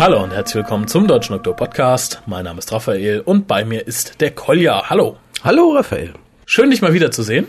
Hallo und herzlich willkommen zum Deutschen Doktor Podcast. Mein Name ist Raphael und bei mir ist der Kolja. Hallo. Hallo Raphael. Schön, dich mal wiederzusehen.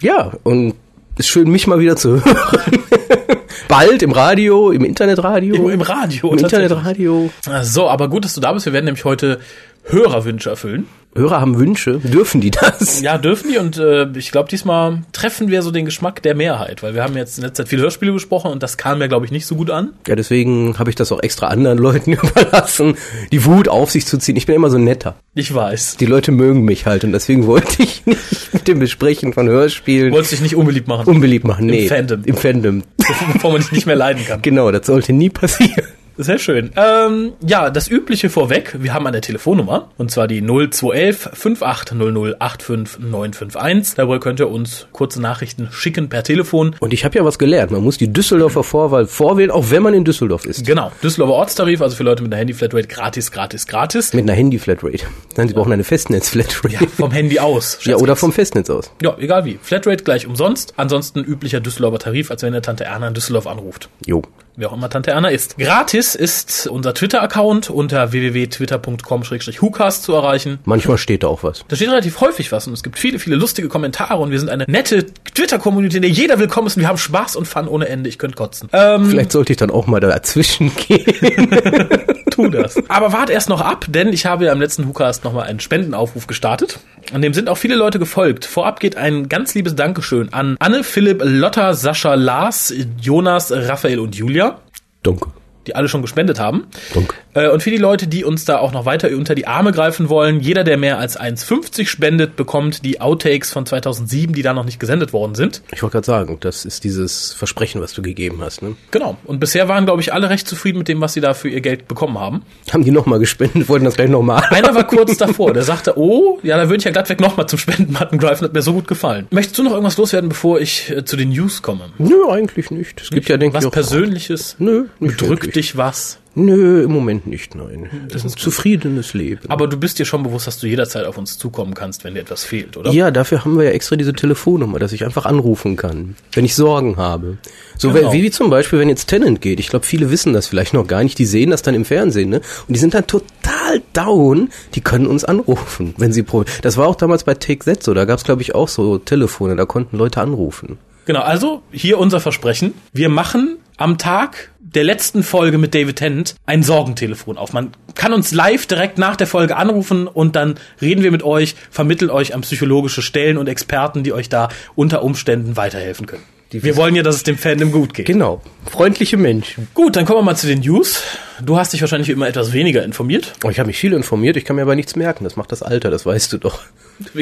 Ja, und ist schön, mich mal wieder zu hören. Bald im Radio, im Internetradio. Im, im Radio. Im Internetradio. So, aber gut, dass du da bist. Wir werden nämlich heute Hörerwünsche erfüllen. Hörer haben Wünsche, dürfen die das? Ja, dürfen die und äh, ich glaube, diesmal treffen wir so den Geschmack der Mehrheit, weil wir haben jetzt in letzter Zeit viele Hörspiele besprochen und das kam ja, glaube ich, nicht so gut an. Ja, deswegen habe ich das auch extra anderen Leuten überlassen, die Wut auf sich zu ziehen. Ich bin immer so netter. Ich weiß. Die Leute mögen mich halt und deswegen wollte ich nicht mit dem Besprechen von Hörspielen. Wolltest dich nicht unbeliebt machen? Unbeliebt machen, nee. Im Fandom. Im Fandom. Bevor man dich nicht mehr leiden kann. Genau, das sollte nie passieren. Sehr schön. Ähm, ja, das Übliche vorweg. Wir haben eine Telefonnummer. Und zwar die 0211 5800 85951. Darüber könnt ihr uns kurze Nachrichten schicken per Telefon. Und ich habe ja was gelernt. Man muss die Düsseldorfer Vorwahl vorwählen, auch wenn man in Düsseldorf ist. Genau. Düsseldorfer Ortstarif, also für Leute mit einer Handy-Flatrate gratis, gratis, gratis. Mit einer Handy-Flatrate. Nein, sie brauchen eine Festnetz-Flatrate. Ja, vom Handy aus. Ja, oder vom Festnetz aus. Ja, egal wie. Flatrate gleich umsonst. Ansonsten üblicher Düsseldorfer Tarif, als wenn der Tante Erna in Düsseldorf anruft. Jo. Wer auch immer Tante Erna ist. Gratis ist unser Twitter-Account unter www.twitter.com-hucast zu erreichen. Manchmal steht da auch was. Da steht relativ häufig was und es gibt viele, viele lustige Kommentare und wir sind eine nette Twitter-Community, in der jeder willkommen ist und wir haben Spaß und Fun ohne Ende. Ich könnte kotzen. Ähm, Vielleicht sollte ich dann auch mal dazwischen gehen. tu das. Aber wart erst noch ab, denn ich habe ja im letzten WhoCast nochmal einen Spendenaufruf gestartet. An dem sind auch viele Leute gefolgt. Vorab geht ein ganz liebes Dankeschön an Anne, Philipp, Lotta, Sascha, Lars, Jonas, Raphael und Julia. Danke die alle schon gespendet haben. Danke. Äh, und für die Leute, die uns da auch noch weiter unter die Arme greifen wollen, jeder, der mehr als 1,50 spendet, bekommt die Outtakes von 2007, die da noch nicht gesendet worden sind. Ich wollte gerade sagen, das ist dieses Versprechen, was du gegeben hast. Ne? Genau. Und bisher waren, glaube ich, alle recht zufrieden mit dem, was sie da für ihr Geld bekommen haben. Haben die nochmal gespendet, wollten das gleich nochmal. Einer war kurz davor, der sagte, oh, ja, da würde ich ja glatt weg nochmal zum Spendenbutton greifen, hat mir so gut gefallen. Möchtest du noch irgendwas loswerden, bevor ich äh, zu den News komme? Nö, eigentlich nicht. Es gibt ja, denke was ich, auch Persönliches? Nö, nicht Bedrückt wirklich. dich was? Nö, im Moment nicht, nein. Das ist ein zufriedenes Leben. Aber du bist dir schon bewusst, dass du jederzeit auf uns zukommen kannst, wenn dir etwas fehlt, oder? Ja, dafür haben wir ja extra diese Telefonnummer, dass ich einfach anrufen kann, wenn ich Sorgen habe. So genau. wie, wie zum Beispiel, wenn jetzt Tenant geht. Ich glaube, viele wissen das vielleicht noch gar nicht. Die sehen das dann im Fernsehen, ne? Und die sind dann total down. Die können uns anrufen, wenn sie probieren. Das war auch damals bei Take That so. Da gab es, glaube ich, auch so Telefone. Da konnten Leute anrufen. Genau, also hier unser Versprechen. Wir machen am Tag der letzten Folge mit David Tennant ein Sorgentelefon auf. Man kann uns live direkt nach der Folge anrufen und dann reden wir mit euch, vermitteln euch an psychologische Stellen und Experten, die euch da unter Umständen weiterhelfen können. Wir wollen ja, dass es dem Fandom gut geht. Genau. Freundliche Menschen. Gut, dann kommen wir mal zu den News. Du hast dich wahrscheinlich immer etwas weniger informiert. Oh, ich habe mich viel informiert, ich kann mir aber nichts merken. Das macht das Alter, das weißt du doch.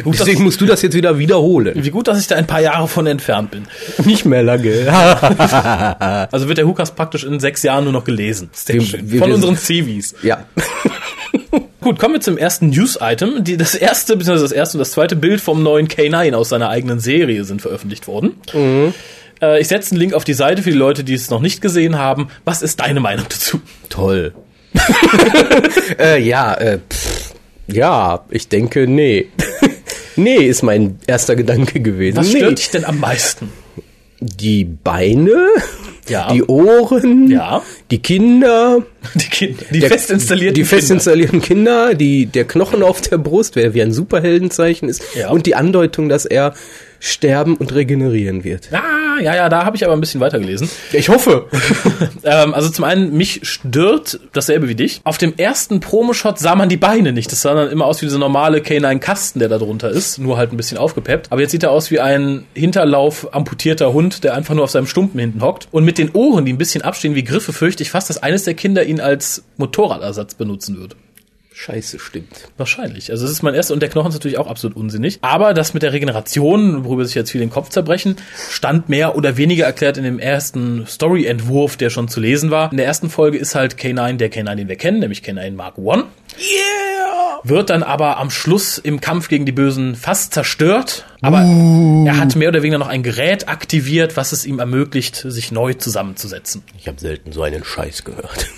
Gut, Deswegen musst du das jetzt wieder wiederholen. Wie gut, dass ich da ein paar Jahre von entfernt bin. Nicht mehr lange. also wird der Hukas praktisch in sechs Jahren nur noch gelesen. Wir, wir, von wir unseren CVs. Ja. Gut, kommen wir zum ersten News-Item. Das erste, beziehungsweise das erste und das zweite Bild vom neuen K9 aus seiner eigenen Serie sind veröffentlicht worden. Mhm. Äh, ich setze einen Link auf die Seite für die Leute, die es noch nicht gesehen haben. Was ist deine Meinung dazu? Toll. äh, ja, äh, pff, ja, ich denke, nee. nee, ist mein erster Gedanke gewesen. Was nee. stört dich denn am meisten? Die Beine, ja. die Ohren, ja. die Kinder, die, Kinder, die der, fest installierten die fest installierten Kinder, die der Knochen auf der Brust, der wie ein Superheldenzeichen ist, ja. und die Andeutung, dass er sterben und regenerieren wird. Ah, ja, ja, da habe ich aber ein bisschen weitergelesen. Ich hoffe. ähm, also zum einen, mich stört dasselbe wie dich. Auf dem ersten Promoshot sah man die Beine nicht. Das sah dann immer aus wie dieser normale K9-Kasten, der da drunter ist, nur halt ein bisschen aufgepeppt. Aber jetzt sieht er aus wie ein Hinterlauf amputierter Hund, der einfach nur auf seinem Stumpen hinten hockt. Und mit den Ohren, die ein bisschen abstehen wie Griffe, fürchte ich fast, dass eines der Kinder ihn als Motorradersatz benutzen wird. Scheiße stimmt. Wahrscheinlich. Also es ist mein erster und der Knochen ist natürlich auch absolut unsinnig. Aber das mit der Regeneration, worüber sich jetzt viel den Kopf zerbrechen, stand mehr oder weniger erklärt in dem ersten Story-Entwurf, der schon zu lesen war. In der ersten Folge ist halt K9 der K9, den wir kennen, nämlich K9 Mark One. Yeah! Wird dann aber am Schluss im Kampf gegen die Bösen fast zerstört. Aber Uh. er hat mehr oder weniger noch ein Gerät aktiviert, was es ihm ermöglicht, sich neu zusammenzusetzen. Ich habe selten so einen Scheiß gehört.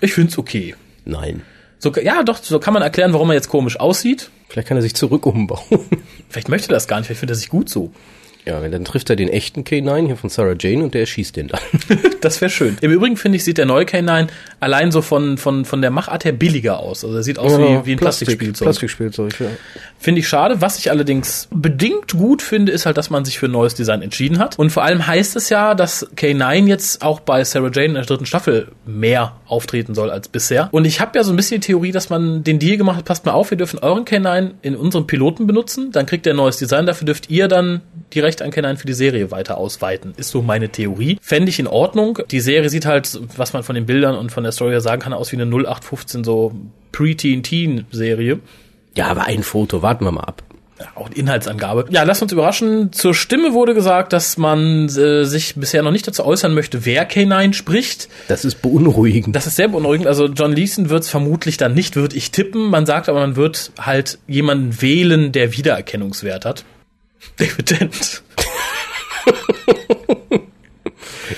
Ich find's okay. Nein. So, ja, doch, so kann man erklären, warum er jetzt komisch aussieht. Vielleicht kann er sich zurück umbauen. Vielleicht möchte er das gar nicht, vielleicht findet er sich gut so. Ja, dann trifft er den echten K9 hier von Sarah Jane und der erschießt den dann. das wäre schön. Im Übrigen finde ich, sieht der neue K9 allein so von, von, von der Machart her billiger aus. Also er sieht aus ja, wie, wie ein Plastik, Plastikspielzeug. Plastikspielzeug, ja. Finde ich schade. Was ich allerdings bedingt gut finde, ist halt, dass man sich für ein neues Design entschieden hat. Und vor allem heißt es ja, dass K9 jetzt auch bei Sarah Jane in der dritten Staffel mehr auftreten soll als bisher. Und ich habe ja so ein bisschen die Theorie, dass man den Deal gemacht hat, passt mal auf, wir dürfen euren K9 in unserem Piloten benutzen, dann kriegt er ein neues Design, dafür dürft ihr dann die Rechte an K9 für die Serie weiter ausweiten. Ist so meine Theorie. Fände ich in Ordnung. Die Serie sieht halt, was man von den Bildern und von der Story her sagen kann, aus wie eine 0815 so Pre-Teen-Teen-Serie. Ja, aber ein Foto, warten wir mal ab. Auch die Inhaltsangabe. Ja, lasst uns überraschen. Zur Stimme wurde gesagt, dass man äh, sich bisher noch nicht dazu äußern möchte, wer K9 spricht. Das ist beunruhigend. Das ist sehr beunruhigend. Also John Leeson wird es vermutlich dann nicht, würde ich tippen. Man sagt aber, man wird halt jemanden wählen, der Wiedererkennungswert hat. David Dent.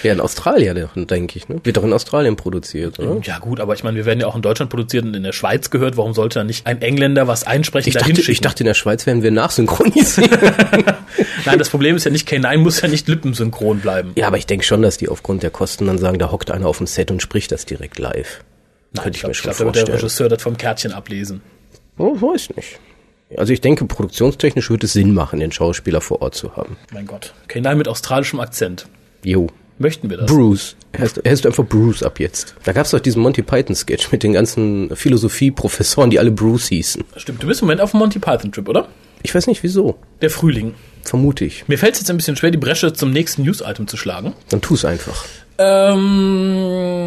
Ja, in Australien, denke ich. Ne? Wird doch in Australien produziert, oder? Ja gut, aber ich meine, wir werden ja auch in Deutschland produziert und in der Schweiz gehört. Warum sollte dann nicht ein Engländer was einsprechen ich dachte, ich dachte, in der Schweiz werden wir nachsynchronisiert. Nein, das Problem ist ja nicht, K9 muss ja nicht lippensynchron bleiben. Ja, aber ich denke schon, dass die aufgrund der Kosten dann sagen, da hockt einer auf dem Set und spricht das direkt live. Nein, Könnte ich, ich mir schon glaub, vorstellen. Da wird der Regisseur das vom Kärtchen ablesen. Oh, weiß nicht. Also ich denke, produktionstechnisch würde es Sinn machen, den Schauspieler vor Ort zu haben. Mein Gott. K9 mit australischem Akzent. Jo. Möchten wir das? Bruce. Heißt, heißt einfach Bruce ab jetzt. Da gab es doch diesen Monty Python-Sketch mit den ganzen Philosophie-Professoren, die alle Bruce hießen. Stimmt, du bist im Moment auf dem Monty Python-Trip, oder? Ich weiß nicht wieso. Der Frühling. Vermute ich. Mir fällt es jetzt ein bisschen schwer, die Bresche zum nächsten News-Item zu schlagen. Dann tu es einfach. Ähm,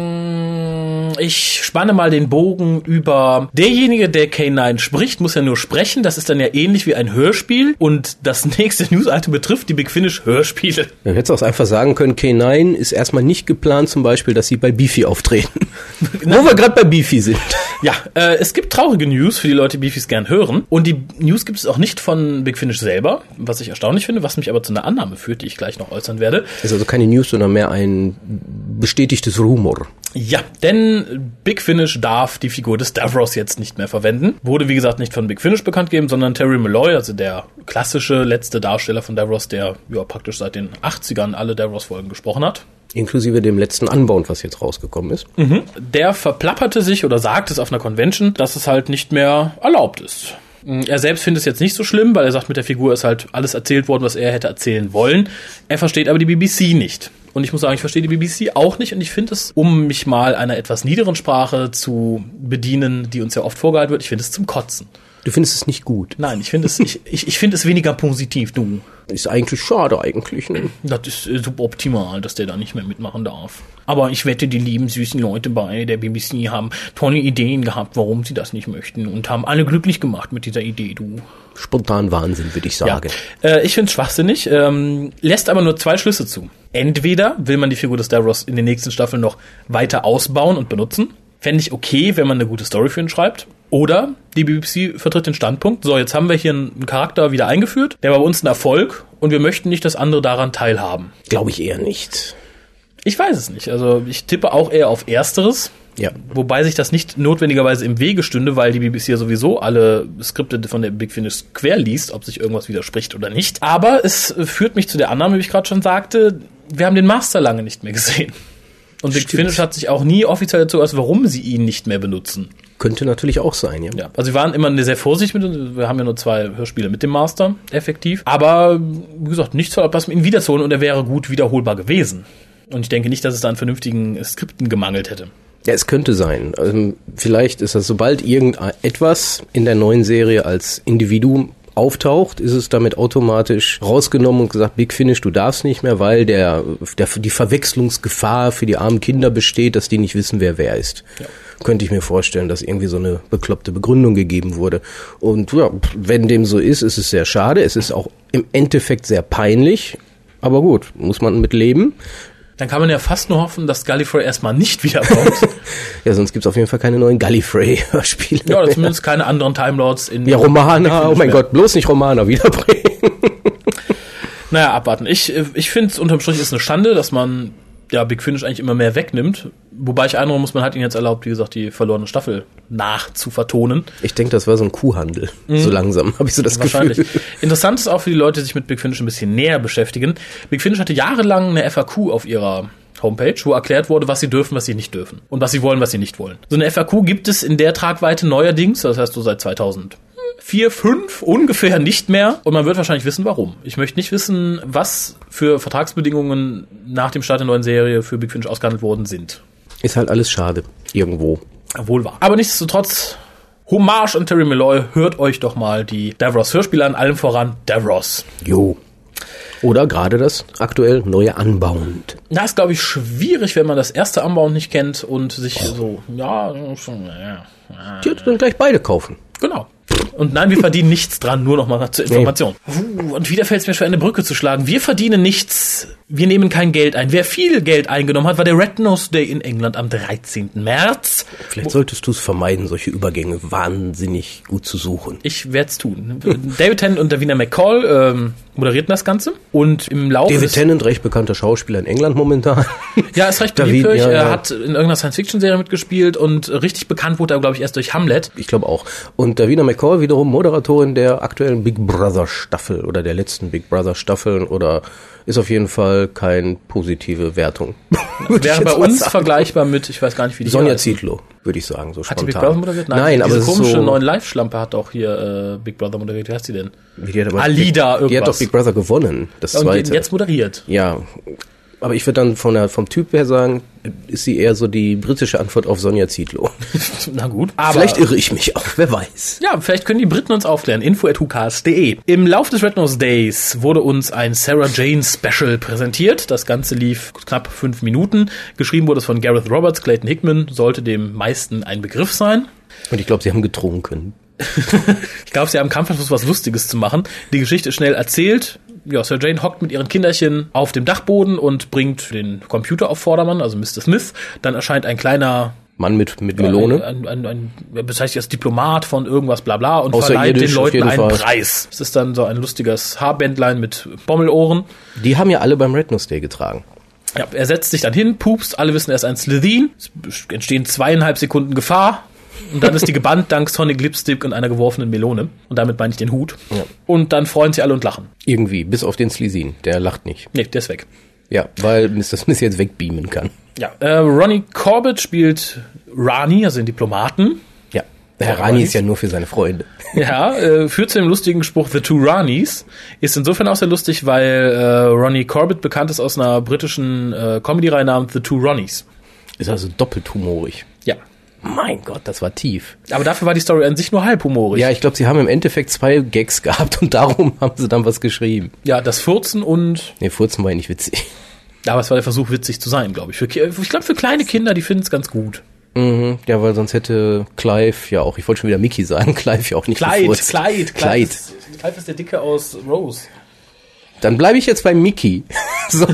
ich spanne mal den Bogen über derjenige, der K9 spricht, muss ja nur sprechen. Das ist dann ja ähnlich wie ein Hörspiel. Und das nächste News-Item betrifft die Big Finish Hörspiele. Dann hättest du auch einfach sagen können, K9 ist erstmal nicht geplant, zum Beispiel, dass sie bei Beefy auftreten. Wo wir gerade bei Beefy sind. Ja, äh, es gibt traurige News für die Leute, die Beefys gern hören. Und die News gibt es auch nicht von Big Finish selber, was ich erstaunlich finde, was mich aber zu einer Annahme führt, die ich gleich noch äußern werde. Ist also keine News, sondern mehr ein bestätigtes Rumor. Ja, denn Big Finish darf die Figur des Davros jetzt nicht mehr verwenden. Wurde, wie gesagt, nicht von Big Finish bekannt gegeben, sondern Terry Malloy, also der klassische letzte Darsteller von Davros, der ja praktisch seit den 80ern alle Davros-Folgen gesprochen hat. Inklusive dem letzten Unbound, was jetzt rausgekommen ist. Mhm. Der verplapperte sich oder sagt es auf einer Convention, dass es halt nicht mehr erlaubt ist. Er selbst findet es jetzt nicht so schlimm, weil er sagt, mit der Figur ist halt alles erzählt worden, was er hätte erzählen wollen. Er versteht aber die BBC nicht. Und ich muss sagen, ich verstehe die BBC auch nicht und ich finde es, um mich mal einer etwas niederen Sprache zu bedienen, die uns ja oft vorgehalten wird, ich finde es zum Kotzen. Du findest es nicht gut? Nein, ich finde es, ich, ich, ich finde es weniger positiv, du. Ist eigentlich schade eigentlich. Ne? Das ist äh, suboptimal, dass der da nicht mehr mitmachen darf. Aber ich wette, die lieben süßen Leute bei der BBC haben tolle Ideen gehabt, warum sie das nicht möchten und haben alle glücklich gemacht mit dieser Idee, du. Spontan Wahnsinn, würde ich sagen. Ja. Äh, ich finde es schwachsinnig, ähm, lässt aber nur zwei Schlüsse zu. Entweder will man die Figur des Davros in den nächsten Staffeln noch weiter ausbauen und benutzen. Fände ich okay, wenn man eine gute Story für ihn schreibt. Oder die BBC vertritt den Standpunkt, so, jetzt haben wir hier einen Charakter wieder eingeführt, der war bei uns ein Erfolg und wir möchten nicht, dass andere daran teilhaben. Glaube ich eher nicht. Ich weiß es nicht. Also ich tippe auch eher auf Ersteres. Ja. Wobei sich das nicht notwendigerweise im Wege stünde, weil die BBC ja sowieso alle Skripte von der Big Finish quer liest, ob sich irgendwas widerspricht oder nicht. Aber es führt mich zu der Annahme, wie ich gerade schon sagte, wir haben den Master lange nicht mehr gesehen. Und Big Stimmt. Finish hat sich auch nie offiziell dazu geäußert, warum sie ihn nicht mehr benutzen. Könnte natürlich auch sein, ja. ja. Also wir waren immer sehr vorsichtig mit, wir haben ja nur zwei Hörspiele mit dem Master, effektiv. Aber, wie gesagt, nichts was mit ihm wiederzuholen und er wäre gut wiederholbar gewesen. Und ich denke nicht, dass es da an vernünftigen Skripten gemangelt hätte. Ja, es könnte sein. Also vielleicht ist das, sobald irgendetwas in der neuen Serie als Individuum auftaucht, ist es damit automatisch rausgenommen und gesagt, Big Finish, du darfst nicht mehr, weil der, der die Verwechslungsgefahr für die armen Kinder besteht, dass die nicht wissen, wer wer ist. Ja. Könnte ich mir vorstellen, dass irgendwie so eine bekloppte Begründung gegeben wurde. Und ja, wenn dem so ist, ist es sehr schade. Es ist auch im Endeffekt sehr peinlich. Aber gut, muss man mit leben. Dann kann man ja fast nur hoffen, dass Gallifrey erstmal nicht wiederkommt. ja, sonst gibt's auf jeden Fall keine neuen Gallifrey-Hörspiele. Ja, oder zumindest keine anderen Timelords in. Ja, Romana, oh mein Gott, bloß nicht Romana wiederbringen. naja, abwarten. Ich, ich finde es unterm Strich ist eine Schande, dass man ja, Big Finish eigentlich immer mehr wegnimmt. Wobei ich einräumen muss, man hat ihn jetzt erlaubt, wie gesagt, die verlorene Staffel nach zu vertonen. Ich denke, das war so ein Kuhhandel. Mhm. So langsam habe ich so das Wahrscheinlich. Gefühl. Interessant ist auch für die Leute, die sich mit Big Finish ein bisschen näher beschäftigen. Big Finish hatte jahrelang eine FAQ auf ihrer Homepage, wo erklärt wurde, was sie dürfen, was sie nicht dürfen und was sie wollen, was sie nicht wollen. So eine FAQ gibt es in der Tragweite neuerdings, das heißt so seit 2000 vier, fünf ungefähr nicht mehr. Und man wird wahrscheinlich wissen, warum. Ich möchte nicht wissen, was für Vertragsbedingungen nach dem Start der neuen Serie für Big Finish ausgehandelt worden sind. Ist halt alles schade. Irgendwo. Wohl wahr. Aber nichtsdestotrotz, Hommage an Terry Malloy, hört euch doch mal die Davros Hörspiele an, allem voran Davros. Jo. Oder gerade das aktuell neue Anbauend. Na, ist, glaube ich, schwierig, wenn man das erste Anbauend nicht kennt und sich oh. so, ja, ja. ja. Die dann gleich beide kaufen. Genau. Und nein, wir verdienen nichts dran, nur noch mal zur Information. Nee. Und wieder fällt es mir schwer, eine Brücke zu schlagen. Wir verdienen nichts, wir nehmen kein Geld ein. Wer viel Geld eingenommen hat, war der Red Nose Day in England am 13. März. Vielleicht solltest du es vermeiden, solche Übergänge wahnsinnig gut zu suchen. Ich werde es tun. David Tennant und Davina McCall ähm, moderierten das Ganze. Und im Laufe David Tennant, recht bekannter Schauspieler in England momentan. Ja, ist recht beliebt. David, ja, er hat in irgendeiner Science-Fiction-Serie mitgespielt und richtig bekannt wurde er, glaube ich, erst durch Hamlet. Ich glaube auch. Und Davina McCall wiederum Moderatorin der aktuellen Big Brother Staffel oder der letzten Big Brother Staffeln oder ist auf jeden Fall keine positive Wertung. Wäre bei uns sagen. vergleichbar mit, ich weiß gar nicht, wie die Sonja Zietlow, würde ich sagen, so spontan. Hat die Big Brother moderiert? Nein, Nein aber diese komische so neuen Live-Schlampe hat auch hier äh, Big Brother moderiert. Wie heißt die denn? Die hat aber Alida, Big, irgendwas. Die hat doch Big Brother gewonnen, das zweite. Und jetzt moderiert. Ja, aber ich würde dann von der, vom Typ her sagen, ist sie eher so die britische Antwort auf Sonja Zietlow. Na gut. Aber vielleicht irre ich mich auch, wer weiß. Ja, vielleicht können die Briten uns aufklären. info.hukas.de Im Lauf des Red Nose Days wurde uns ein Sarah Jane Special präsentiert. Das Ganze lief knapp fünf Minuten. Geschrieben wurde es von Gareth Roberts, Clayton Hickman, sollte dem meisten ein Begriff sein. Und ich glaube, sie haben getrunken. ich glaube, sie haben Kampfversuch, was Lustiges zu machen. Die Geschichte ist schnell erzählt. Ja, Sir Jane hockt mit ihren Kinderchen auf dem Dachboden und bringt den Computer auf Vordermann, also Mr. Smith. Dann erscheint ein kleiner Mann mit, mit Melone. Ein, ein, ein, ein bezeichnet als Diplomat von irgendwas bla bla und verleiht den Leuten einen Fall. Preis. Es ist dann so ein lustiges Haarbändlein mit Bommelohren. Die haben ja alle beim Red Nose Day getragen. Ja, er setzt sich dann hin, pupst, alle wissen, er ist ein Slytherin. Es entstehen zweieinhalb Sekunden Gefahr. Und dann ist die gebannt dank Sonic Lipstick und einer geworfenen Melone. Und damit meine ich den Hut. Ja. Und dann freuen sie alle und lachen. Irgendwie, bis auf den Sleasin. Der lacht nicht. Nee, der ist weg. Ja, weil Mr. Smith jetzt wegbeamen kann. Ja, äh, Ronnie Corbett spielt Rani, also den Diplomaten. Ja, Herr Rani ist ja nur für seine Freunde. Ja, äh, führt zu dem lustigen Spruch The Two Ranis. Ist insofern auch sehr lustig, weil äh, Ronnie Corbett bekannt ist aus einer britischen äh, Comedy-Reihe namens The Two Ronnies. Ist also doppelt humorig. Mein Gott, das war tief. Aber dafür war die Story an sich nur halb humorig. Ja, ich glaube, sie haben im Endeffekt zwei Gags gehabt und darum haben sie dann was geschrieben. Ja, das Furzen und. Nee, Furzen war ja nicht witzig. Aber es war der Versuch, witzig zu sein, glaube ich. Für, ich glaube, für kleine Kinder, die finden es ganz gut. Mhm, ja, weil sonst hätte Clive ja auch, ich wollte schon wieder Mickey sagen, Clive ja auch nicht Kleid, gefurzt. Kleid, Kleid. Clive ist der Dicke aus Rose. Dann bleibe ich jetzt bei Mickey. so.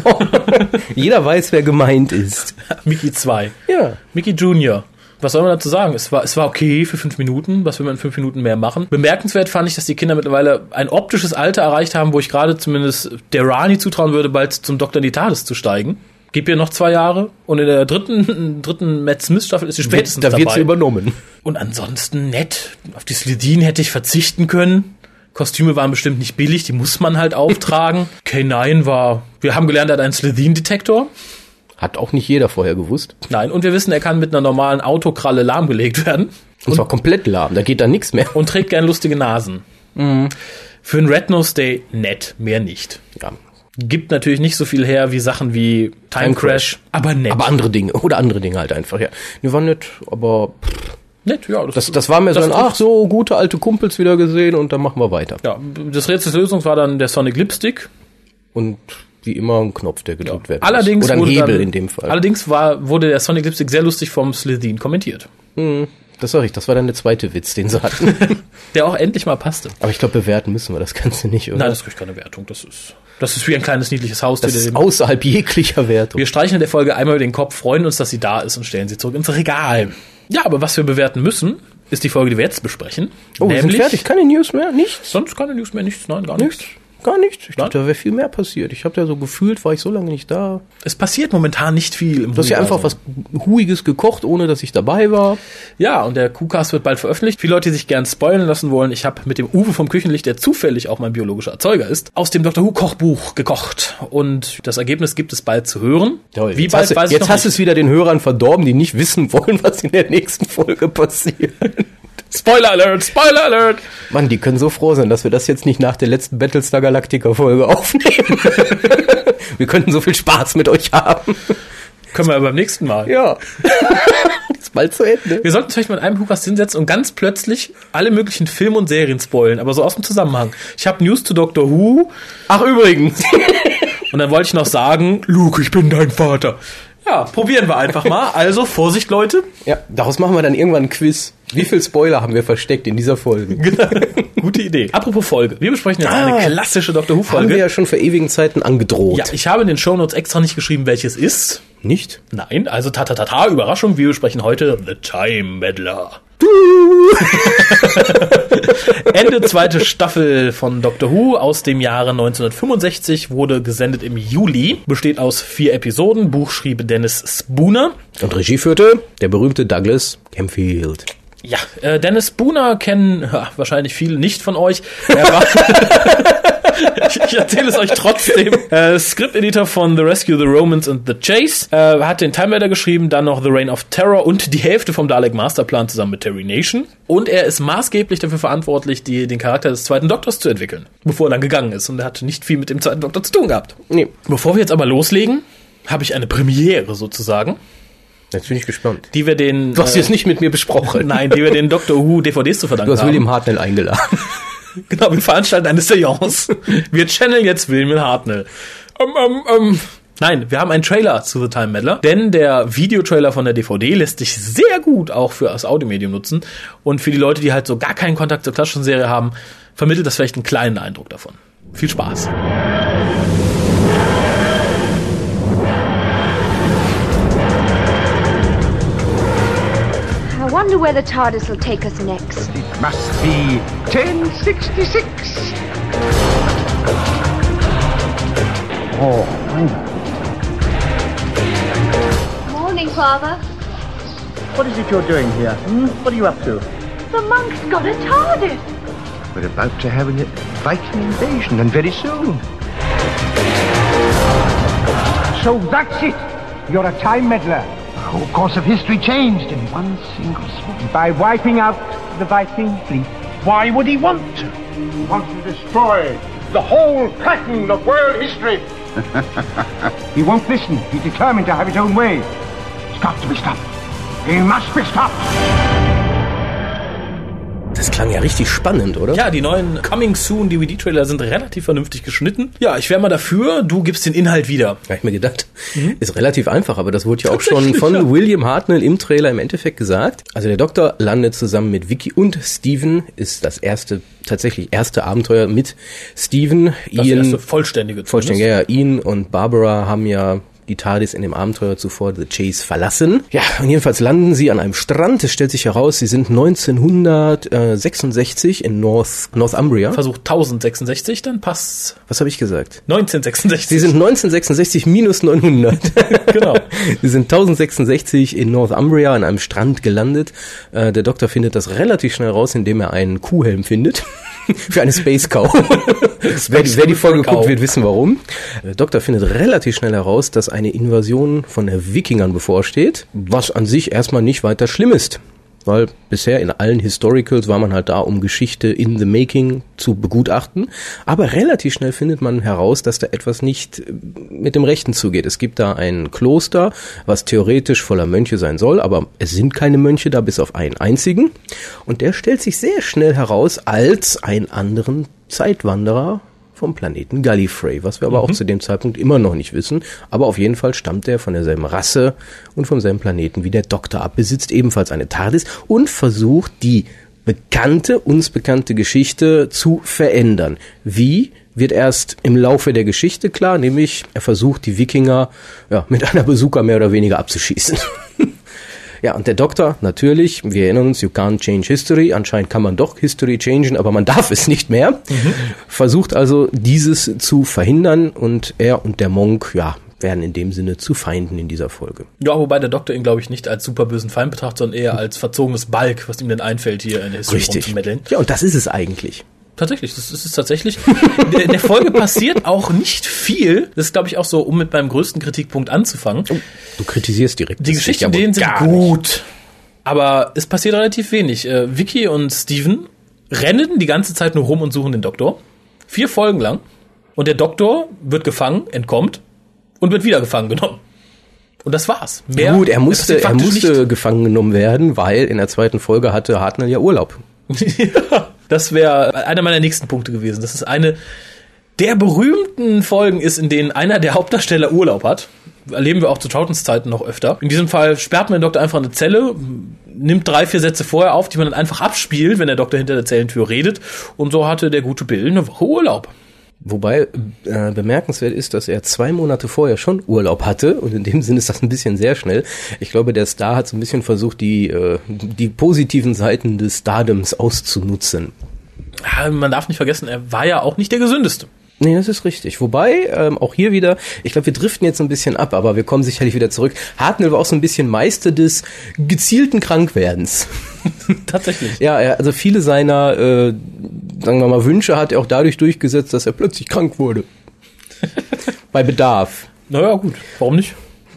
Jeder weiß, wer gemeint ist. Mickey 2. Ja. Mickey Junior was soll man dazu sagen? Es war, es war okay für fünf Minuten. Was will man in fünf Minuten mehr machen? Bemerkenswert fand ich, dass die Kinder mittlerweile ein optisches Alter erreicht haben, wo ich gerade zumindest der Rani zutrauen würde, bald zum Dr. Nitalis zu steigen. Gib ihr noch zwei Jahre und in der dritten, dritten Matt Smith Staffel ist sie spätestens da wird sie übernommen. Und ansonsten nett. Auf die Slidin hätte ich verzichten können. Kostüme waren bestimmt nicht billig, die muss man halt auftragen. K9 war, wir haben gelernt, er hat einen Slidin-Detektor. Hat auch nicht jeder vorher gewusst. Nein, und wir wissen, er kann mit einer normalen Autokralle lahmgelegt werden. Und zwar komplett lahm, da geht dann nichts mehr. Und trägt gern lustige Nasen. Mhm. Für einen Red Nose Day nett, mehr nicht. Ja. Gibt natürlich nicht so viel her wie Sachen wie Time, Time Crash, Crash, aber nett. Aber andere Dinge, oder andere Dinge halt einfach, ja. Die waren nett, aber... Pff. Nett, ja. Das, das, das war mir so ein, ach so, gute alte Kumpels wieder gesehen und dann machen wir weiter. Ja, das Rätsel Lösung war dann der Sonic Lipstick. Und wie immer ein Knopf, der gedrückt ja. wird. Allerdings Oder ein Hebel dann, in dem Fall. Allerdings war, wurde der Sonic Lipstick sehr lustig vom Slytherin kommentiert. Hm, das sag ich, das war dann der zweite Witz, den sie hatten. der auch endlich mal passte. Aber ich glaube, bewerten müssen wir das Ganze nicht, oder? Nein, das kriegt keine Wertung. Das ist, das ist wie ein kleines niedliches Haus. Das ist außerhalb jeglicher Wertung. Wir streichen in der Folge einmal über den Kopf, freuen uns, dass sie da ist und stellen sie zurück ins Regal. Ja, aber was wir bewerten müssen, ist die Folge, die wir jetzt besprechen. Oh, wir sind fertig. Keine News mehr? Nichts? Sonst keine News mehr, nichts. Nein, gar nichts. nichts. Gar nichts. Ich dachte, da wäre viel mehr passiert. Ich habe da so gefühlt, war ich so lange nicht da. Es passiert momentan nicht viel im Du hast ja einfach was Huiges gekocht, ohne dass ich dabei war. Ja, und der Kuhcast wird bald veröffentlicht. Viele Leute, die sich gern spoilern lassen wollen, ich habe mit dem Uwe vom Küchenlicht, der zufällig auch mein biologischer Erzeuger ist, aus dem Dr. Who Kochbuch gekocht. Und das Ergebnis gibt es bald zu hören. Toll. Wie jetzt bald hast, du- weiß jetzt hast du es wieder den Hörern verdorben, die nicht wissen wollen, was in der nächsten Folge passiert. Spoiler Alert, Spoiler Alert! Mann, die können so froh sein, dass wir das jetzt nicht nach der letzten Battlestar Galactica Folge aufnehmen. wir könnten so viel Spaß mit euch haben. Können wir beim nächsten Mal. Ja. Ist bald zu Ende. Wir sollten vielleicht mal in einem Podcast hinsetzen und ganz plötzlich alle möglichen Filme und Serien spoilen, aber so aus dem Zusammenhang. Ich habe News zu Doctor Who Ach, übrigens. und dann wollte ich noch sagen, Luke, ich bin dein Vater. Ja, probieren wir einfach mal. Also, Vorsicht, Leute. Ja, daraus machen wir dann irgendwann ein Quiz. Wie viel Spoiler haben wir versteckt in dieser Folge? Gute Idee. Apropos Folge. Wir besprechen jetzt Ah. eine klassische Doctor Haben wir Who-Folge. ja schon vor ewigen Zeiten angedroht. Ja, ich habe in den Shownotes extra nicht geschrieben, welches ist. Nicht? Nein, also ta ta ta ta, Überraschung, wir besprechen heute The Time Meddler. Ende zweite Staffel von Doctor Who aus dem Jahre 1965 wurde gesendet im Juli, besteht aus vier Episoden, Buch schrieb Dennis Spooner. Und Regie führte der berühmte Douglas Camfield. Ja, äh, Dennis Spooner kennen ja, wahrscheinlich viele nicht von euch. Er war ich, ich erzähle es euch trotzdem. Äh, Script-Editor von The Rescue, The Romans and The Chase. Äh, hat den Time Raider geschrieben, dann noch The Reign of Terror und die Hälfte vom Dalek Masterplan zusammen mit Terry Nation. Und er ist maßgeblich dafür verantwortlich, die, den Charakter des zweiten Doktors zu entwickeln, bevor er dann gegangen ist. Und er hat nicht viel mit dem zweiten Doktor zu tun gehabt. Nee, Bevor wir jetzt aber loslegen, habe ich eine Premiere sozusagen, jetzt bin ich gespannt. die wir den... Du hast äh, jetzt nicht mit mir besprochen. Nein, die wir den Doctor Who DVDs zu verdanken Du hast haben. William Hartnell eingeladen. Genau, wir veranstalten eine Seance. Wir channeln jetzt William Hartnell. Ähm, ähm, ähm. Nein, wir haben einen Trailer zu The Time Meddler, denn der Videotrailer von der DVD lässt sich sehr gut auch für das Audiomedium nutzen. Und für die Leute, die halt so gar keinen Kontakt zur klassischen Serie haben, vermittelt das vielleicht einen kleinen Eindruck davon. Viel Spaß. Wonder where the TARDIS will take us next. It must be 1066. Oh, Morning, Father. what is it you're doing here? Hmm? What are you up to? The monk's got a TARDIS. We're about to have a Viking invasion, and very soon. So that's it. You're a time meddler. The whole course of history changed in one single swoop. By wiping out the Viking fleet. Why would he want to? He wants to destroy the whole pattern of world history. he won't listen. He's determined to have his own way. It's got to be stopped. He must be stopped. Das klang ja richtig spannend, oder? Ja, die neuen Coming Soon DVD-Trailer sind relativ vernünftig geschnitten. Ja, ich wäre mal dafür, du gibst den Inhalt wieder. Habe ich mir gedacht. Ist relativ einfach, aber das wurde ja auch schon von ja. William Hartnell im Trailer im Endeffekt gesagt. Also der Doktor landet zusammen mit Vicky und Steven, ist das erste, tatsächlich erste Abenteuer mit Steven. Das Ian, erste vollständige. vollständig, ja, ja, Ian und Barbara haben ja die TARDIS in dem Abenteuer zuvor The Chase verlassen. Ja, und jedenfalls landen sie an einem Strand. Es stellt sich heraus, sie sind 1966 in North, Northumbria. Versuch 1066, dann passt's. Was habe ich gesagt? 1966. Sie sind 1966 minus 900. Genau. Sie sind 1066 in Northumbria an einem Strand gelandet. Äh, der Doktor findet das relativ schnell raus, indem er einen Kuhhelm findet. Für eine Space Cow. wer, die- wer die Folge Cow. guckt, wird wissen warum. Der Doktor findet relativ schnell heraus, dass eine Invasion von Wikingern bevorsteht, was an sich erstmal nicht weiter schlimm ist. Weil bisher in allen Historicals war man halt da, um Geschichte in the making zu begutachten. Aber relativ schnell findet man heraus, dass da etwas nicht äh, mit dem Rechten zugeht. Es gibt da ein Kloster, was theoretisch voller Mönche sein soll, aber es sind keine Mönche da, bis auf einen einzigen. Und der stellt sich sehr schnell heraus als einen anderen Zeitwanderer vom Planeten Gallifrey, was wir aber auch zu dem Zeitpunkt immer noch nicht wissen. Aber auf jeden Fall stammt er von derselben Rasse und vom selben Planeten wie der Doktor ab, besitzt ebenfalls eine TARDIS und versucht die bekannte, uns bekannte Geschichte zu verändern. Wie? Wird erst im Laufe der Geschichte klar, nämlich er versucht die Wikinger ja, mit einer Bazooka mehr oder weniger abzuschießen. Ja, und der Doktor, natürlich, wir erinnern uns, you can't change history. Anscheinend kann man doch History changen, aber man darf es nicht mehr. Mhm. Versucht also, dieses zu verhindern und er und der Monk, ja, werden in dem Sinne zu Feinden in dieser Folge. Ja, wobei der Doktor ihn, glaube ich, nicht als super bösen Feind betrachtet, sondern eher als verzogenes Balk, was ihm denn einfällt, hier in der History Richtig. Ja, und das ist es eigentlich. Tatsächlich, das ist es tatsächlich. in der Folge passiert auch nicht viel. Das ist, glaube ich, auch so, um mit meinem größten Kritikpunkt anzufangen. Oh, du kritisierst direkt. Die Geschichten denen sind gut. Nicht. Aber es passiert relativ wenig. Äh, Vicky und Steven rennen die ganze Zeit nur rum und suchen den Doktor. Vier Folgen lang. Und der Doktor wird gefangen, entkommt und wird wieder gefangen genommen. Und das war's. Mehr Gut, er musste, er musste nicht. gefangen genommen werden, weil in der zweiten Folge hatte Hartnell ja Urlaub. Ja, das wäre einer meiner nächsten Punkte gewesen. Das ist eine der berühmten Folgen ist, in denen einer der Hauptdarsteller Urlaub hat. Erleben wir auch zu Troutons Zeiten noch öfter. In diesem Fall sperrt man den Doktor einfach in eine Zelle, nimmt drei, vier Sätze vorher auf, die man dann einfach abspielt, wenn der Doktor hinter der Zellentür redet. Und so hatte der gute Bill eine Woche Urlaub. Wobei äh, bemerkenswert ist, dass er zwei Monate vorher schon Urlaub hatte und in dem Sinne ist das ein bisschen sehr schnell. Ich glaube, der Star hat so ein bisschen versucht, die, äh, die positiven Seiten des Stardoms auszunutzen. Ja, man darf nicht vergessen, er war ja auch nicht der gesündeste. Nee, das ist richtig. Wobei, ähm, auch hier wieder, ich glaube, wir driften jetzt ein bisschen ab, aber wir kommen sicherlich wieder zurück. Hartnell war auch so ein bisschen Meister des gezielten Krankwerdens. Tatsächlich. Ja, also viele seiner, äh, sagen wir mal, Wünsche hat er auch dadurch durchgesetzt, dass er plötzlich krank wurde. Bei Bedarf. Naja, gut. Warum nicht?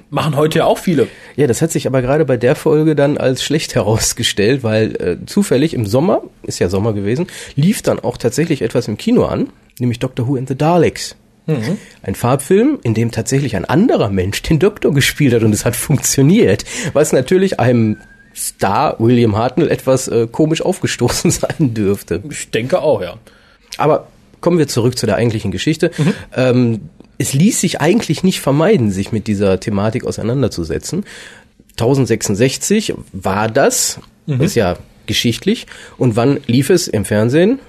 Machen heute ja auch viele. Ja, das hat sich aber gerade bei der Folge dann als schlecht herausgestellt, weil äh, zufällig im Sommer, ist ja Sommer gewesen, lief dann auch tatsächlich etwas im Kino an nämlich Doctor Who and the Daleks. Mhm. Ein Farbfilm, in dem tatsächlich ein anderer Mensch den Doktor gespielt hat und es hat funktioniert, was natürlich einem Star William Hartnell etwas äh, komisch aufgestoßen sein dürfte. Ich denke auch, ja. Aber kommen wir zurück zu der eigentlichen Geschichte. Mhm. Ähm, es ließ sich eigentlich nicht vermeiden, sich mit dieser Thematik auseinanderzusetzen. 1066 war das, mhm. ist ja geschichtlich. Und wann lief es im Fernsehen?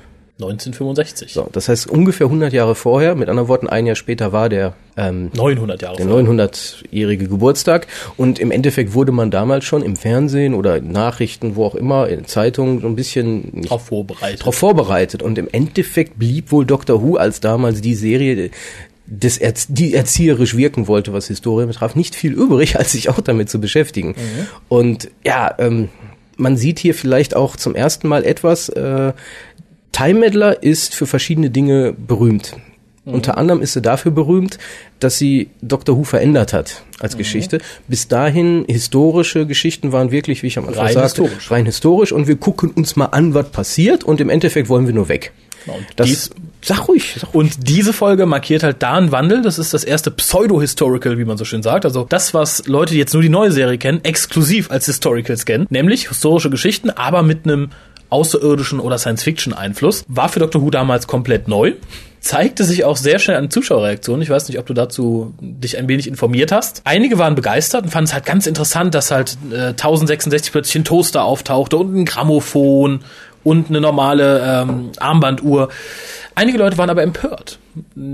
1965. So, das heißt ungefähr 100 Jahre vorher, mit anderen Worten, ein Jahr später war der ähm, 900 Jahre der 900-jährige Geburtstag und im Endeffekt wurde man damals schon im Fernsehen oder in Nachrichten, wo auch immer, in Zeitungen so ein bisschen darauf vorbereitet. Drauf vorbereitet und im Endeffekt blieb wohl Doctor Who als damals die Serie des Erz die erzieherisch wirken wollte, was Historie betraf, nicht viel übrig, als sich auch damit zu beschäftigen. Mhm. Und ja, ähm, man sieht hier vielleicht auch zum ersten Mal etwas, äh, Time Meddler ist für verschiedene Dinge berühmt. Mhm. Unter anderem ist sie dafür berühmt, dass sie Dr. Who verändert hat als mhm. Geschichte. Bis dahin historische Geschichten waren wirklich, wie ich am Anfang rein sagte, historisch. rein historisch und wir gucken uns mal an, was passiert und im Endeffekt wollen wir nur weg. Und das, dies, sag ruhig, sag ruhig. Und diese Folge markiert halt da einen Wandel. Das ist das erste Pseudo-Historical, wie man so schön sagt. Also das, was Leute, die jetzt nur die neue Serie kennen, exklusiv als Historicals kennen. Nämlich historische Geschichten, aber mit einem außerirdischen oder Science-Fiction-Einfluss. War für Doctor Who damals komplett neu. Zeigte sich auch sehr schnell an Zuschauerreaktionen. Ich weiß nicht, ob du dazu dich ein wenig informiert hast. Einige waren begeistert und fanden es halt ganz interessant, dass halt äh, 1066 plötzlich ein Toaster auftauchte und ein Grammophon und eine normale ähm, Armbanduhr. Einige Leute waren aber empört.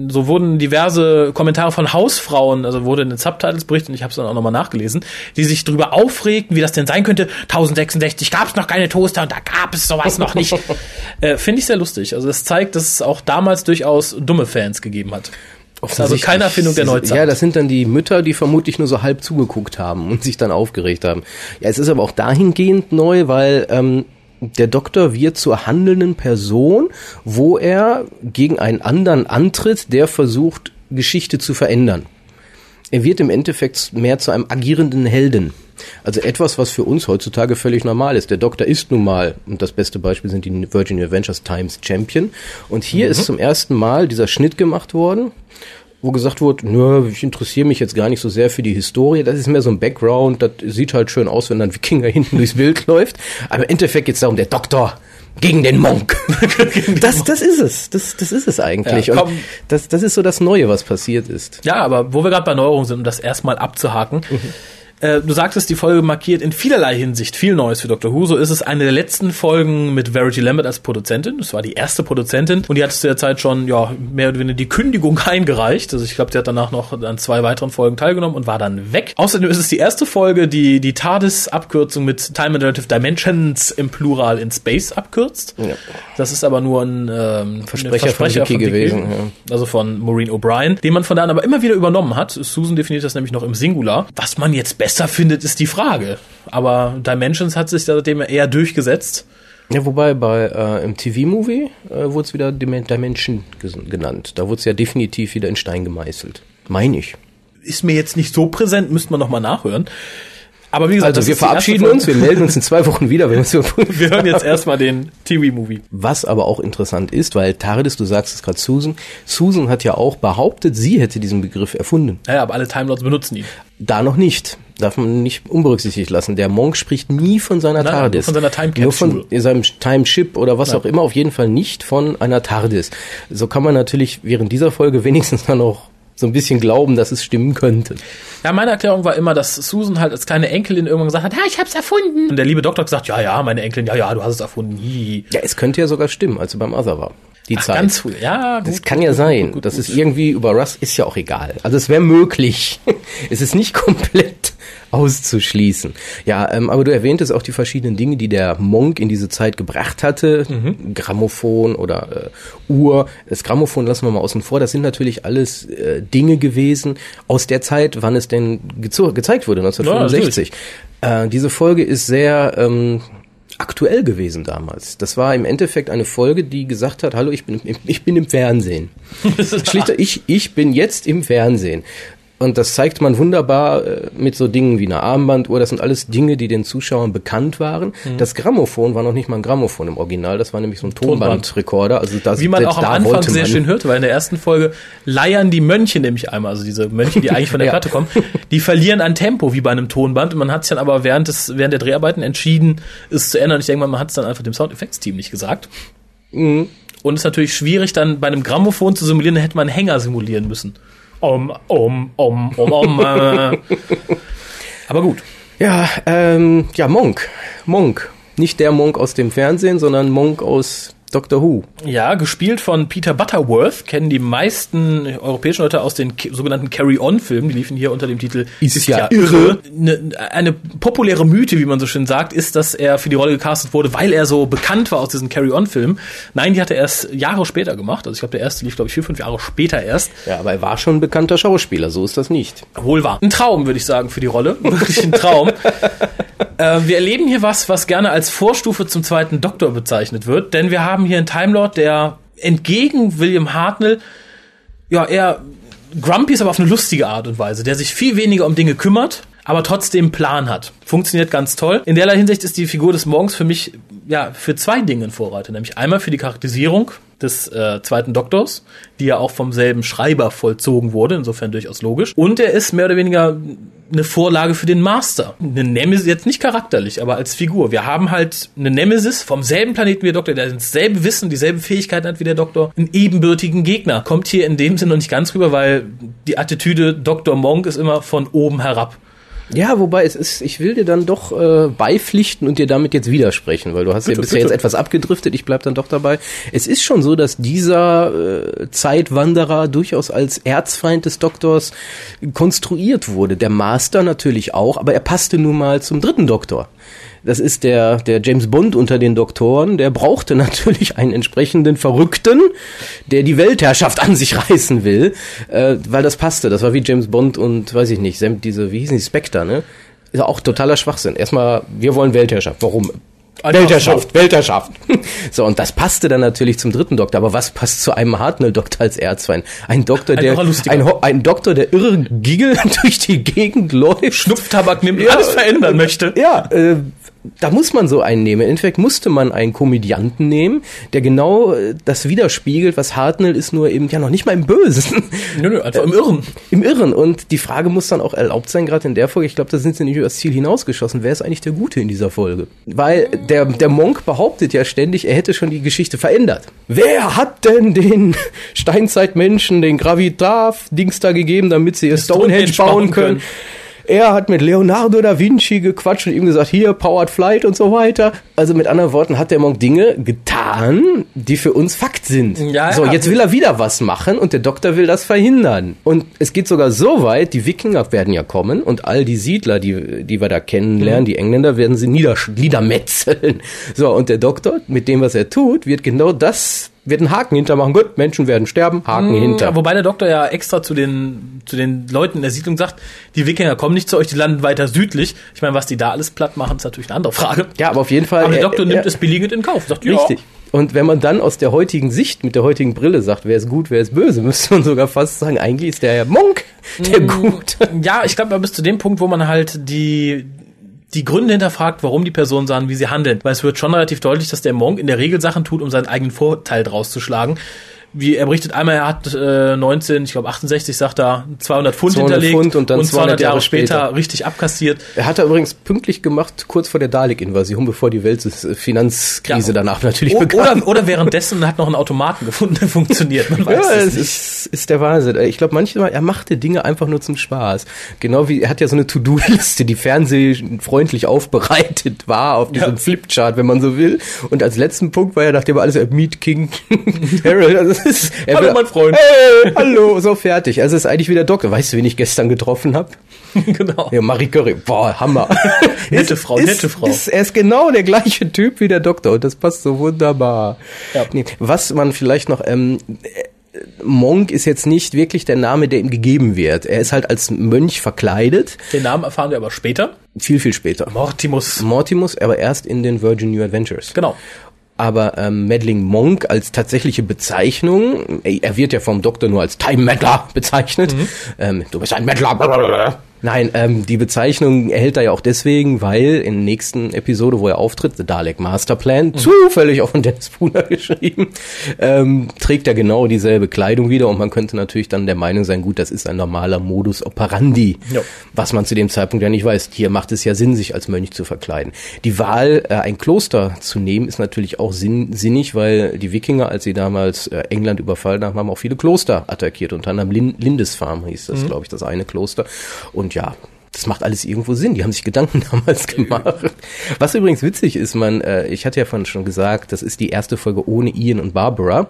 So wurden diverse Kommentare von Hausfrauen, also wurde in den Subtitles berichtet, und ich habe es dann auch nochmal nachgelesen, die sich darüber aufregten, wie das denn sein könnte. 1066 gab es noch keine Toaster und da gab es sowas noch nicht. äh, Finde ich sehr lustig. Also das zeigt, dass es auch damals durchaus dumme Fans gegeben hat. Also keine Erfindung der Neuzeit. Ja, das sind dann die Mütter, die vermutlich nur so halb zugeguckt haben und sich dann aufgeregt haben. Ja, es ist aber auch dahingehend neu, weil ähm, der Doktor wird zur handelnden Person, wo er gegen einen anderen antritt, der versucht, Geschichte zu verändern. Er wird im Endeffekt mehr zu einem agierenden Helden. Also etwas, was für uns heutzutage völlig normal ist. Der Doktor ist nun mal, und das beste Beispiel sind die Virgin Adventures Times Champion. Und hier mhm. ist zum ersten Mal dieser Schnitt gemacht worden wo gesagt wurde, nö, ich interessiere mich jetzt gar nicht so sehr für die Historie, das ist mehr so ein Background, das sieht halt schön aus, wenn dann Wikinger hinten durchs Bild läuft, aber im Endeffekt geht es darum, der Doktor gegen den Monk. das, das ist es, das, das ist es eigentlich. Ja, und das, das ist so das Neue, was passiert ist. Ja, aber wo wir gerade bei Neuerungen sind, um das erstmal abzuhaken, mhm Äh, du sagtest, die Folge markiert in vielerlei Hinsicht viel Neues für Doctor Who. So ist es eine der letzten Folgen mit Verity Lambert als Produzentin. Das war die erste Produzentin und die hat zu der Zeit schon ja mehr oder weniger die Kündigung eingereicht. Also ich glaube, die hat danach noch an zwei weiteren Folgen teilgenommen und war dann weg. Außerdem ist es die erste Folge, die die TARDIS-Abkürzung mit Time and Relative Dimensions im Plural in Space abkürzt. Ja. Das ist aber nur ein ähm, Versprecher von Dicky gewesen, ja. also von Maureen O'Brien, den man von da an aber immer wieder übernommen hat. Susan definiert das nämlich noch im Singular. Was man jetzt besser findet, ist die Frage. Aber Dimensions hat sich seitdem eher durchgesetzt. Ja, wobei bei äh, im TV-Movie äh, wurde es wieder Dim- Dimension genannt. Da wurde es ja definitiv wieder in Stein gemeißelt. Meine ich. Ist mir jetzt nicht so präsent, müsste man nochmal nachhören. Aber wie gesagt, Also wir verabschieden uns, wir melden uns in zwei Wochen wieder, wenn wir uns über Wir hören jetzt erstmal den TV-Movie. Was aber auch interessant ist, weil TARDIS, du sagst es gerade Susan, Susan hat ja auch behauptet, sie hätte diesen Begriff erfunden. Naja, aber alle Timelords benutzen ihn. Da noch nicht. Darf man nicht unberücksichtigt lassen. Der Monk spricht nie von seiner Nein, TARDIS. nur von seiner Time Nur von Capsule. seinem Time Chip oder was auch immer, auf jeden Fall nicht von einer TARDIS. So kann man natürlich während dieser Folge wenigstens dann noch so ein bisschen glauben, dass es stimmen könnte. Ja, meine Erklärung war immer, dass Susan halt als kleine Enkelin irgendwann gesagt hat, ja, ich hab's erfunden. Und der liebe Doktor gesagt, ja, ja, meine Enkelin, ja, ja, du hast es erfunden. Hihi. Ja, es könnte ja sogar stimmen, als er beim Other war. Die Ach, Zeit. ganz früh. Ja, gut. Das kann ja sein. gut, das gut. ist irgendwie über Russ ist ja auch egal. Also es wäre möglich. es ist nicht komplett auszuschließen. Ja, ähm, aber du erwähntest auch die verschiedenen Dinge, die der Monk in diese Zeit gebracht hatte. Mhm. Grammophon oder äh, Uhr. Das Grammophon lassen wir mal außen vor. Das sind natürlich alles äh, Dinge gewesen aus der Zeit, wann es denn gezeigt wurde, 1965. äh, diese Folge ist sehr ähm, aktuell gewesen damals. Das war im Endeffekt eine Folge, die gesagt hat, hallo, ich bin, im- ich bin im Fernsehen. Schlichter, ich, ich bin jetzt im Fernsehen. Und das zeigt man wunderbar äh, mit so Dingen wie einer Armbanduhr. Das sind alles Dinge, die den Zuschauern bekannt waren. Mhm. Das Grammophon war noch nicht mal ein Grammophon im Original. Das war nämlich so ein Tonbandrekorder. Also das, Wie man auch am Anfang sehr schön hörte, weil in der ersten Folge leiern die Mönche nämlich einmal, also diese Mönche, die eigentlich von der Ja. Platte kommen, die verlieren an Tempo, wie bei einem Tonband. Und man hat sich dann aber während, des, während der Dreharbeiten entschieden, es zu ändern. Ich denke mal, man hat es dann einfach dem Soundeffects-Team nicht gesagt. Mhm. Und es ist natürlich schwierig, dann bei einem Grammophon zu simulieren, da hätte man einen Hänger simulieren müssen. Om, om, om, om, om. Äh. Aber gut. Ja, ähm, ja, Monk. Monk. Nicht der Monk aus dem Fernsehen, sondern Monk aus Doctor Who. Ja, gespielt von Peter Butterworth, kennen die meisten europäischen Leute aus den sogenannten Carry-On-Filmen, die liefen hier unter dem Titel Ist ja irre. Ne, eine populäre Mythe, wie man so schön sagt, ist, dass er für die Rolle gecastet wurde, weil er so bekannt war aus diesen Carry-On-Filmen. Nein, die hat er erst Jahre später gemacht. Also ich glaube, der erste lief, glaube ich, vier, fünf Jahre später erst. Ja, aber er war schon ein bekannter Schauspieler, so ist das nicht. Wohl wahr. Ein Traum, würde ich sagen, für die Rolle. Wirklich ein Traum. äh, wir erleben hier was, was gerne als Vorstufe zum zweiten Doktor bezeichnet wird, denn wir haben hier einen Time Lord, der entgegen William Hartnell ja eher grumpy ist, aber auf eine lustige Art und Weise, der sich viel weniger um Dinge kümmert, aber trotzdem Plan hat. Funktioniert ganz toll. In derlei Hinsicht ist die Figur des Morgens für mich ja für zwei Dinge ein Vorreiter, nämlich einmal für die Charakterisierung des äh, zweiten Doktors, die ja auch vom selben Schreiber vollzogen wurde, insofern durchaus logisch. Und er ist mehr oder weniger eine Vorlage für den Master. Eine Nemesis, jetzt nicht charakterlich, aber als Figur. Wir haben halt eine Nemesis vom selben Planeten wie der Doktor, der dasselbe Wissen, dieselben Fähigkeiten hat wie der Doktor, einen ebenbürtigen Gegner. Kommt hier in dem Sinne noch nicht ganz rüber, weil die Attitüde Dr. Monk ist immer von oben herab. Ja, wobei es ist, ich will dir dann doch äh, beipflichten und dir damit jetzt widersprechen, weil du hast Bitte, ja bisher bitte. jetzt etwas abgedriftet, ich bleib dann doch dabei. Es ist schon so, dass dieser äh, Zeitwanderer durchaus als Erzfeind des Doktors konstruiert wurde. Der Master natürlich auch, aber er passte nun mal zum dritten Doktor. Das ist der, der James Bond unter den Doktoren, der brauchte natürlich einen entsprechenden Verrückten, der die Weltherrschaft an sich reißen will, äh, weil das passte. Das war wie James Bond und, weiß ich nicht, diese, wie hießen die, Spectre, ne? Ist auch totaler Schwachsinn. Erstmal, wir wollen Weltherrschaft. Warum? Einfach Weltherrschaft, Weltherrschaft. so, und das passte dann natürlich zum dritten Doktor. Aber was passt zu einem Hartnell-Doktor als Erzfeind? Ein Doktor, Ein der, ein, ein Doktor, der irre Giggle durch die Gegend läuft. Schnupftabak nimmt, Ja, alles verändern möchte. Ja, äh, da muss man so einen nehmen. Im Endeffekt musste man einen Komödianten nehmen, der genau äh, das widerspiegelt, was Hartnell ist, nur eben ja noch nicht mal im Bösen, Nö, nö, einfach im Irren. im Irren. Und die Frage muss dann auch erlaubt sein, gerade in der Folge. Ich glaube, da sind sie nicht über das Ziel hinausgeschossen. Wer ist eigentlich der Gute in dieser Folge? Weil der, der Monk behauptet ja ständig, er hätte schon die Geschichte verändert. Wer hat denn den Steinzeitmenschen den Gravitar-Dings da gegeben, damit sie ihr Stonehenge Stonehenge bauen bauen können? können? Er hat mit Leonardo da Vinci gequatscht und ihm gesagt, hier, Powered Flight und so weiter. Also mit anderen Worten hat der Monk Dinge getan, die für uns Fakt sind. Ja, so, ja. jetzt will er wieder was machen und der Doktor will das verhindern. Und es geht sogar so weit, die Wikinger werden ja kommen und all die Siedler, die, die wir da kennenlernen, Mhm. die Engländer, werden sie niedermetzeln. So, und der Doktor, mit dem, was er tut, wird genau das, wird einen Haken hintermachen. Gut, Menschen werden sterben, Haken hinter. Ja, wobei der Doktor ja extra zu den, zu den Leuten in der Siedlung sagt, die Wikinger kommen nicht zu euch, die landen weiter südlich. Ich meine, was die da alles platt machen, ist natürlich eine andere Frage. Ja, aber auf jeden Fall. Aber der er- Doktor nimmt er- es billigend in Kauf. Sagt, Richtig. Und wenn man dann aus der heutigen Sicht, mit der heutigen Brille sagt, wer ist gut, wer ist böse, müsste man sogar fast sagen, eigentlich ist der Monk der gut. Ja, ich glaube, bis zu dem Punkt, wo man halt die die Gründe hinterfragt, warum die Personen sagen, wie sie handeln. Weil es wird schon relativ deutlich, dass der Monk in der Regel Sachen tut, um seinen eigenen Vorteil draus zu schlagen. Wie er berichtet einmal, er hat äh, 19, ich glaube 68, sagt er, 200 Pfund 200 hinterlegt Pfund und dann 200 Jahre Jahre später, später. richtig abkassiert. Er hat er übrigens pünktlich gemacht, kurz vor der Dalek-Invasion, bevor die Weltfinanzkrise Ja. danach natürlich begann. oder, oder währenddessen hat noch einen Automaten gefunden, der funktioniert. Man weiß Ja, es ist, ist der Wahnsinn. Ich glaube, manchmal, er machte Dinge einfach nur zum Spaß. Genau wie, er hat ja so eine To-Do-Liste, die fernsehfreundlich aufbereitet war auf diesem Ja. Flipchart, wenn man so will. Und als letzten Punkt war ja, nachdem er alles, äh, Meet King Harold, also ist, Hallo, mein Freund. Hey, hallo, so fertig. Also es ist eigentlich wie der Doktor. Weißt du, wen ich gestern getroffen habe? genau. Ja, Marie Curry. Boah, Hammer. Nette Frau, ist, nette Frau. Ist, er ist genau der gleiche Typ wie der Doktor und das passt so wunderbar. Ja. Nee, was man vielleicht noch, ähm, äh, Monk ist jetzt nicht wirklich der Name, der ihm gegeben wird. Er ist halt als Mönch verkleidet, Den Namen erfahren wir aber später. viel, viel später. Mortimus. Mortimus, aber erst in den Virgin New Adventures. Genau. Aber ähm, Meddling Monk als tatsächliche Bezeichnung, äh, er wird ja vom Doktor nur als Time Meddler bezeichnet. Ähm, du bist ein Meddler. Nein, ähm, die Bezeichnung erhält er ja auch deswegen, weil in der nächsten Episode, wo er auftritt, The Dalek Masterplan, zufällig auch von Dennis Spooner geschrieben, ähm, trägt er genau dieselbe Kleidung wieder und man könnte natürlich dann der Meinung sein, gut, das ist ein normaler Modus operandi, Ja. was man zu dem Zeitpunkt ja nicht weiß. Hier macht es ja Sinn, sich als Mönch zu verkleiden. Die Wahl, äh, ein Kloster zu nehmen, ist natürlich auch sinn, sinnig, weil die Wikinger, als sie damals äh, England überfallen haben, haben auch viele Kloster attackiert. Unter anderem Lin Lindisfarne hieß das, glaube ich, das eine Kloster. Und ja, das macht alles irgendwo Sinn. Die haben sich Gedanken damals gemacht. Was übrigens witzig ist, man, äh, ich hatte ja vorhin schon gesagt, das ist die erste Folge ohne Ian und Barbara.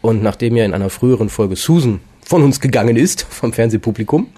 Und nachdem ja in einer früheren Folge Susan von uns gegangen ist, vom Fernsehpublikum,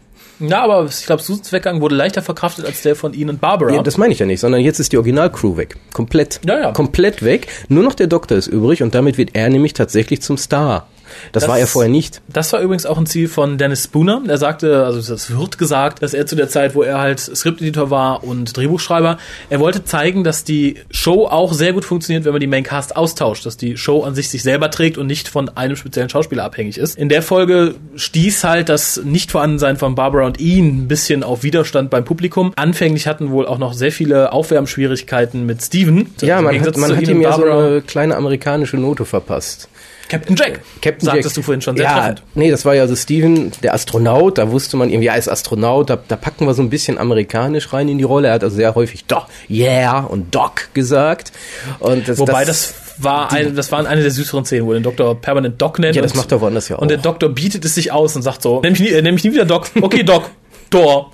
Ja, aber ich glaube, Susans Weggang wurde leichter verkraftet als der von Ihnen und Barbara. Ja, das meine ich ja nicht, sondern jetzt ist die Originalcrew weg. Komplett. Ja, ja. Komplett weg. Nur noch der Doktor ist übrig und damit wird er nämlich tatsächlich zum Star. Das, Das- war er vorher nicht. Das war übrigens auch ein Ziel von Dennis Spooner. Er sagte, also das wird gesagt, dass er zu der Zeit, wo er halt Skripteditor war und Drehbuchschreiber, er wollte zeigen, dass die Show auch sehr gut funktioniert, wenn man die Maincast austauscht, dass die Show an sich sich selber trägt und nicht von einem speziellen Schauspieler abhängig ist. In der Folge stieß halt das Nichtvorhandensein von Barbara und ihn ein bisschen auf Widerstand beim Publikum. Anfänglich hatten wohl auch noch sehr viele Aufwärmschwierigkeiten mit Steven. Ja, man hat, man hat Ian ihm ja so eine kleine amerikanische Note verpasst. Captain Jack. Captain sagtest Jack. du vorhin schon sehr ja, treffend. Nee, das war ja so Steven, der Astronaut, da wusste man irgendwie, ja, er ist Astronaut, da, da packen wir so ein bisschen amerikanisch rein in die Rolle. Er hat also sehr häufig Doc, yeah und Doc gesagt. Und das, Wobei das, war eine, das war eine der süßeren Szenen, wo den Doktor permanent Doc nennt. Ja, das und- macht er woanders ja Und der auch. Doktor bietet es sich aus und sagt so, nenn mich nie, äh, nenn mich nie wieder Doc. Okay, Doc. Tor.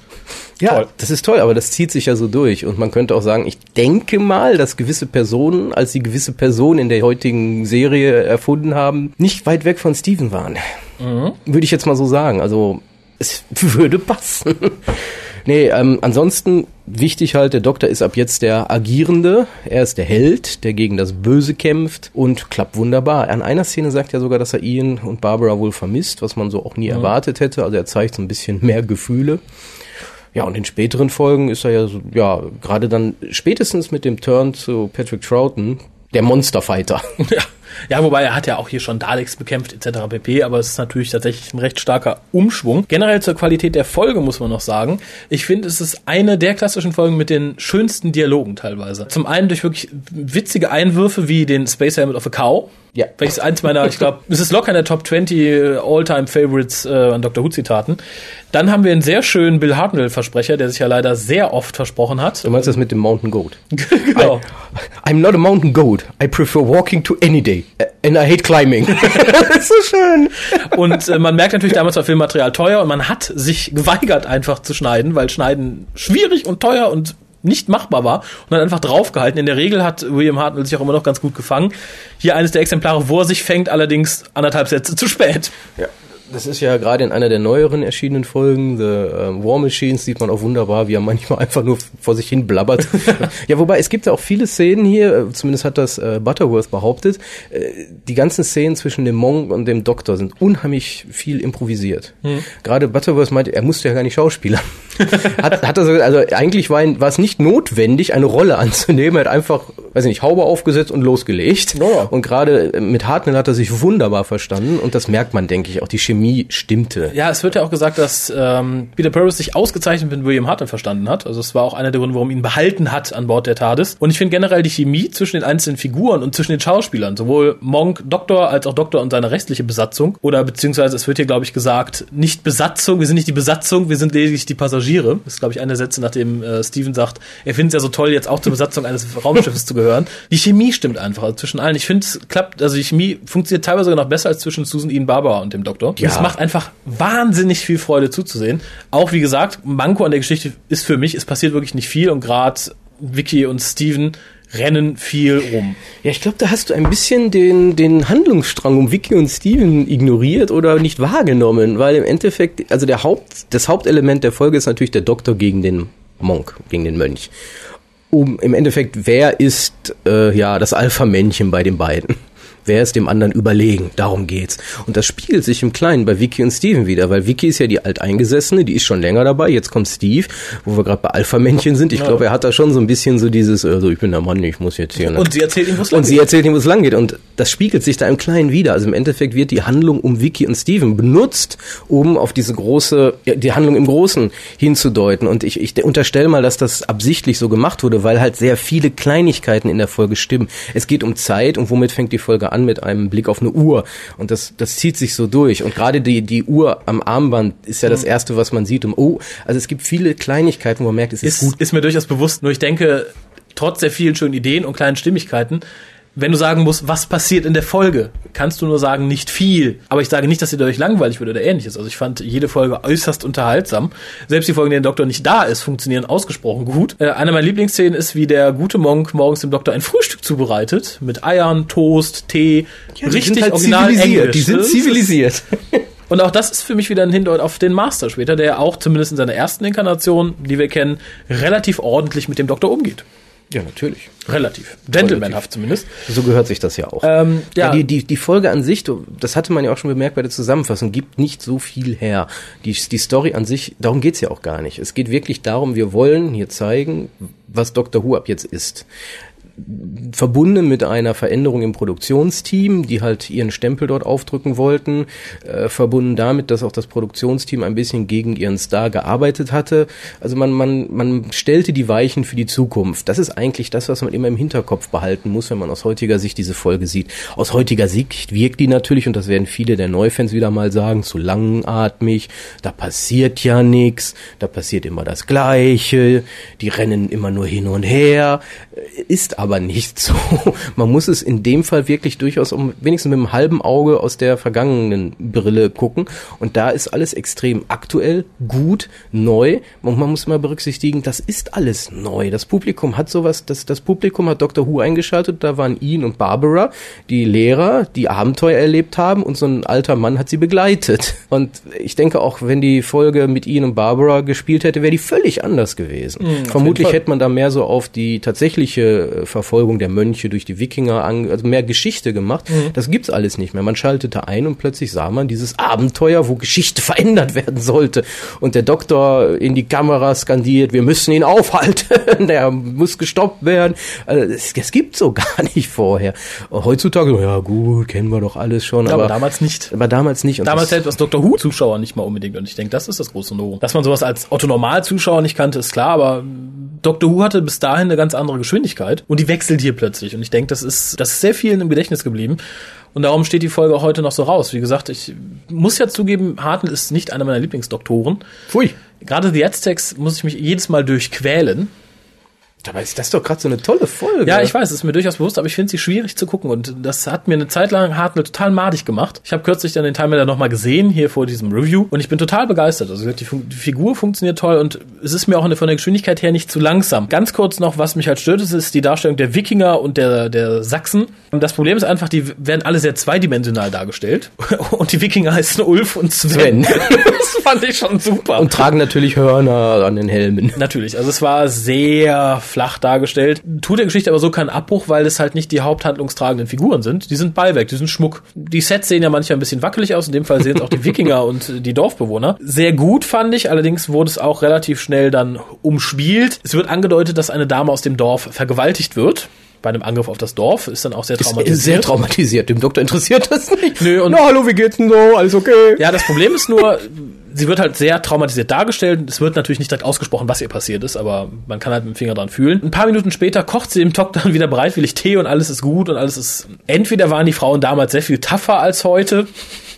Ja, Toll. das ist toll, aber das zieht sich ja so durch. Und man könnte auch sagen, ich denke mal, dass gewisse Personen, als sie gewisse Personen in der heutigen Serie erfunden haben, nicht weit weg von Steven waren. Würde ich jetzt mal so sagen. Also, es würde passen. Nee, ähm, ansonsten wichtig halt, der Doktor ist ab jetzt der Agierende. Er ist der Held, der gegen das Böse kämpft und klappt wunderbar. An einer Szene sagt er sogar, dass er Ian und Barbara wohl vermisst, was man so auch nie erwartet hätte. Also er zeigt so ein bisschen mehr Gefühle. Ja, und in späteren Folgen ist er ja, so, ja, gerade dann spätestens mit dem Turn zu Patrick Troughton, der Monsterfighter. Ja. ja, wobei er hat ja auch hier schon Daleks bekämpft etc. pp. Aber es ist natürlich tatsächlich ein recht starker Umschwung. Generell zur Qualität der Folge muss man noch sagen. Ich finde, es ist eine der klassischen Folgen mit den schönsten Dialogen teilweise. Zum einen durch wirklich witzige Einwürfe wie den Space Helmet of a Cow. Ja. Welches eins meiner, ich glaube, es ist locker in der Top 20 All-Time Favorites äh, an Dr. Who Zitaten. Dann haben wir einen sehr schönen Bill Hartnell-Versprecher, der sich ja leider sehr oft versprochen hat. Du meinst das mit dem Mountain Goat? genau. I, I'm not a mountain goat. I prefer walking to any day. Uh, And I hate climbing. das ist so schön. Und äh, man merkt natürlich, damals war Filmmaterial teuer und man hat sich geweigert, einfach zu schneiden, weil Schneiden schwierig und teuer und nicht machbar war und dann einfach draufgehalten. In der Regel hat William Hartnell sich auch immer noch ganz gut gefangen. Hier eines der Exemplare, wo er sich fängt, allerdings anderthalb Sätze zu spät. Ja. Das ist ja gerade in einer der neueren erschienenen Folgen, The uh, War Machines, sieht man auch wunderbar, wie er manchmal einfach nur vor sich hin blabbert. ja, wobei es gibt ja auch viele Szenen hier, äh, zumindest hat das äh, Butterworth behauptet, äh, die ganzen Szenen zwischen dem Monk und dem Doktor sind unheimlich viel improvisiert. Hm. Gerade Butterworth meinte, er musste ja gar nicht Schauspieler. hat, hat er so, also eigentlich war, war es nicht notwendig, eine Rolle anzunehmen. Er hat einfach, weiß ich nicht, Haube aufgesetzt und losgelegt. Ja. Und gerade mit Hartnell hat er sich wunderbar verstanden und das merkt man, denke ich, auch die Chemie stimmte. Ja, es wird ja auch gesagt, dass ähm, Peter Purvis sich ausgezeichnet mit William Hartnell verstanden hat. Also es war auch einer der Gründe, warum ihn behalten hat an Bord der TARDIS. Und ich finde generell die Chemie zwischen den einzelnen Figuren und zwischen den Schauspielern, sowohl Monk, Doktor, als auch Doktor und seine restliche Besatzung, oder beziehungsweise es wird hier, glaube ich, gesagt, nicht Besatzung, wir sind nicht die Besatzung, wir sind lediglich die Passagiere. Das ist, glaube ich, einer der Sätze, nachdem äh, Steven sagt, er findet es ja so toll, jetzt auch zur Besatzung eines Raumschiffes zu gehören. Die Chemie stimmt einfach also zwischen allen. Ich finde, es klappt, also die Chemie funktioniert teilweise sogar noch besser als zwischen Susan Ian Barbara und dem Doktor. Ja. Es macht einfach wahnsinnig viel Freude zuzusehen. Auch wie gesagt, Manko an der Geschichte ist für mich, es passiert wirklich nicht viel und gerade Vicky und Steven rennen viel rum. Ja, ich glaube, da hast du ein bisschen den, den Handlungsstrang um Vicky und Steven ignoriert oder nicht wahrgenommen, weil im Endeffekt, also der Haupt, das Hauptelement der Folge ist natürlich der Doktor gegen den Monk, gegen den Mönch. Um im Endeffekt, wer ist äh, ja das Alpha-Männchen bei den beiden? Wer ist dem anderen überlegen? Darum geht's. Und das spiegelt sich im Kleinen bei Vicky und Steven wieder, weil Vicky ist ja die Alteingesessene, die ist schon länger dabei. Jetzt kommt Steve, wo wir gerade bei Alpha-Männchen sind. Ich Ja. glaube, er hat da schon so ein bisschen so dieses, also ich bin der Mann, ich muss jetzt hier. ne? Und sie erzählt ihm, wo es Und lang sie erzählt ihm, wo es lang geht. Und das spiegelt sich da im Kleinen wieder. Also im Endeffekt wird die Handlung um Vicky und Steven benutzt, um auf diese große, ja, die Handlung im Großen hinzudeuten. Und ich, ich unterstelle mal, dass das absichtlich so gemacht wurde, weil halt sehr viele Kleinigkeiten in der Folge stimmen. Es geht um Zeit und womit fängt die Folge an? Mit einem Blick auf eine Uhr. Und das, das zieht sich so durch. Und gerade die, die Uhr am Armband ist ja das Erste, was man sieht. Um, oh, also es gibt viele Kleinigkeiten, wo man merkt, es ist, ist, gut. ist mir durchaus bewusst. Nur ich denke, trotz der vielen schönen Ideen und kleinen Stimmigkeiten, wenn du sagen musst, was passiert in der Folge, kannst du nur sagen, nicht viel. Aber ich sage nicht, dass sie dadurch langweilig wird oder ähnliches. Also ich fand jede Folge äußerst unterhaltsam. Selbst die Folgen, in denen der Doktor nicht da ist, funktionieren ausgesprochen gut. Äh, eine meiner Lieblingsszenen ist, wie der gute Monk morgens dem Doktor ein Frühstück zubereitet. Mit Eiern, Toast, Tee. Ja, die richtig sind halt original zivilisiert. Englisch. Die sind zivilisiert. und auch das ist für mich wieder ein Hindeut auf den Master später, der auch zumindest in seiner ersten Inkarnation, die wir kennen, relativ ordentlich mit dem Doktor umgeht. Ja, natürlich. Relativ. Gentlemanhaft zumindest. So gehört sich das ja auch. Ähm, ja. ja. die, die, die Folge an sich, das hatte man ja auch schon bemerkt bei der Zusammenfassung, gibt nicht so viel her. Die, die Story an sich, darum geht's ja auch gar nicht. Es geht wirklich darum, wir wollen hier zeigen, was Dr. Who ab jetzt ist. Verbunden mit einer Veränderung im Produktionsteam, die halt ihren Stempel dort aufdrücken wollten, äh, verbunden damit, dass auch das Produktionsteam ein bisschen gegen ihren Star gearbeitet hatte. Also man, man, man stellte die Weichen für die Zukunft. Das ist eigentlich das, was man immer im Hinterkopf behalten muss, wenn man aus heutiger Sicht diese Folge sieht. Aus heutiger Sicht wirkt die natürlich, und das werden viele der Neufans wieder mal sagen, zu langatmig, da passiert ja nichts, da passiert immer das Gleiche, die rennen immer nur hin und her, ist aber nicht so. Man muss es in dem Fall wirklich durchaus um wenigstens mit einem halben Auge aus der vergangenen Brille gucken. Und da ist alles extrem aktuell, gut, neu. Und man muss immer berücksichtigen, das ist alles neu. Das Publikum hat sowas, das, das Publikum hat Dr. Who eingeschaltet, da waren Ian und Barbara, die Lehrer, die Abenteuer erlebt haben und so ein alter Mann hat sie begleitet. Und ich denke auch, wenn die Folge mit Ian und Barbara gespielt hätte, wäre die völlig anders gewesen. Vermutlich Fall. hätte man da mehr so auf die tatsächliche äh, Verfolgung der Mönche durch die Wikinger, an, also mehr Geschichte gemacht. Das gibt's alles nicht mehr. Man schaltete ein und plötzlich sah man dieses Abenteuer, wo Geschichte verändert werden sollte. Und der Doktor in die Kamera skandiert, wir müssen ihn aufhalten, der muss gestoppt werden. Also das, das gibt's so gar nicht vorher. Heutzutage, ja gut, kennen wir doch alles schon. aber aber, damals nicht. aber damals nicht. Und Damals das, hält was Dr. Who-Zuschauer nicht mal unbedingt. Und ich denke, das ist das große Novum. Dass man sowas als Otto-Normal-Zuschauer nicht kannte, ist klar, aber Doctor Who hatte bis dahin eine ganz andere Geschwindigkeit und die wechselt hier plötzlich. Und ich denke, das ist, das ist sehr vielen im Gedächtnis geblieben. Und darum steht die Folge heute noch so raus. Wie gesagt, ich muss ja zugeben, Hartnell ist nicht einer meiner Lieblingsdoktoren. Pfui. Gerade die Aztecs muss ich mich jedes Mal durchquälen. Dabei ist das doch gerade so eine tolle Folge. Ja, ich weiß, ist mir durchaus bewusst, aber ich finde sie schwierig zu gucken und das hat mir eine Zeit lang Hartnell total madig gemacht. Ich habe kürzlich dann den Timer nochmal gesehen, hier vor diesem Review und ich bin total begeistert. Also die, die Figur funktioniert toll und es ist mir auch von der Geschwindigkeit her nicht zu langsam. Ganz kurz noch, was mich halt stört, ist, ist die Darstellung der Wikinger und der, der Sachsen. Das Problem ist einfach, die werden alle sehr zweidimensional dargestellt und die Wikinger heißen Ulf und. Sven. das fand ich schon super. Und tragen natürlich Hörner an den Helmen. Natürlich, also es war sehr flach dargestellt. Tut der Geschichte aber so keinen Abbruch, weil es halt nicht die haupthandlungstragenden Figuren sind. Die sind Beiwerk, die sind Schmuck. Die Sets sehen ja manchmal ein bisschen wackelig aus, in dem Fall sehen es auch die Wikinger und die Dorfbewohner. Sehr gut fand ich, allerdings wurde es auch relativ schnell dann umspielt. Es wird angedeutet, dass eine Dame aus dem Dorf vergewaltigt wird. Bei einem Angriff auf das Dorf ist dann auch sehr Ist traumatisiert. sehr traumatisiert. Dem Doktor interessiert das nicht. Nö, und- Na, hallo, wie geht's denn so? Alles okay? Ja, das Problem ist nur, sie wird halt sehr traumatisiert dargestellt. Es wird natürlich nicht direkt ausgesprochen, was ihr passiert ist, aber man kann halt mit dem Finger dran fühlen. Ein paar Minuten später kocht sie dem Doktor dann wieder bereitwillig Tee und alles ist gut und alles ist. Entweder waren die Frauen damals sehr viel tougher als heute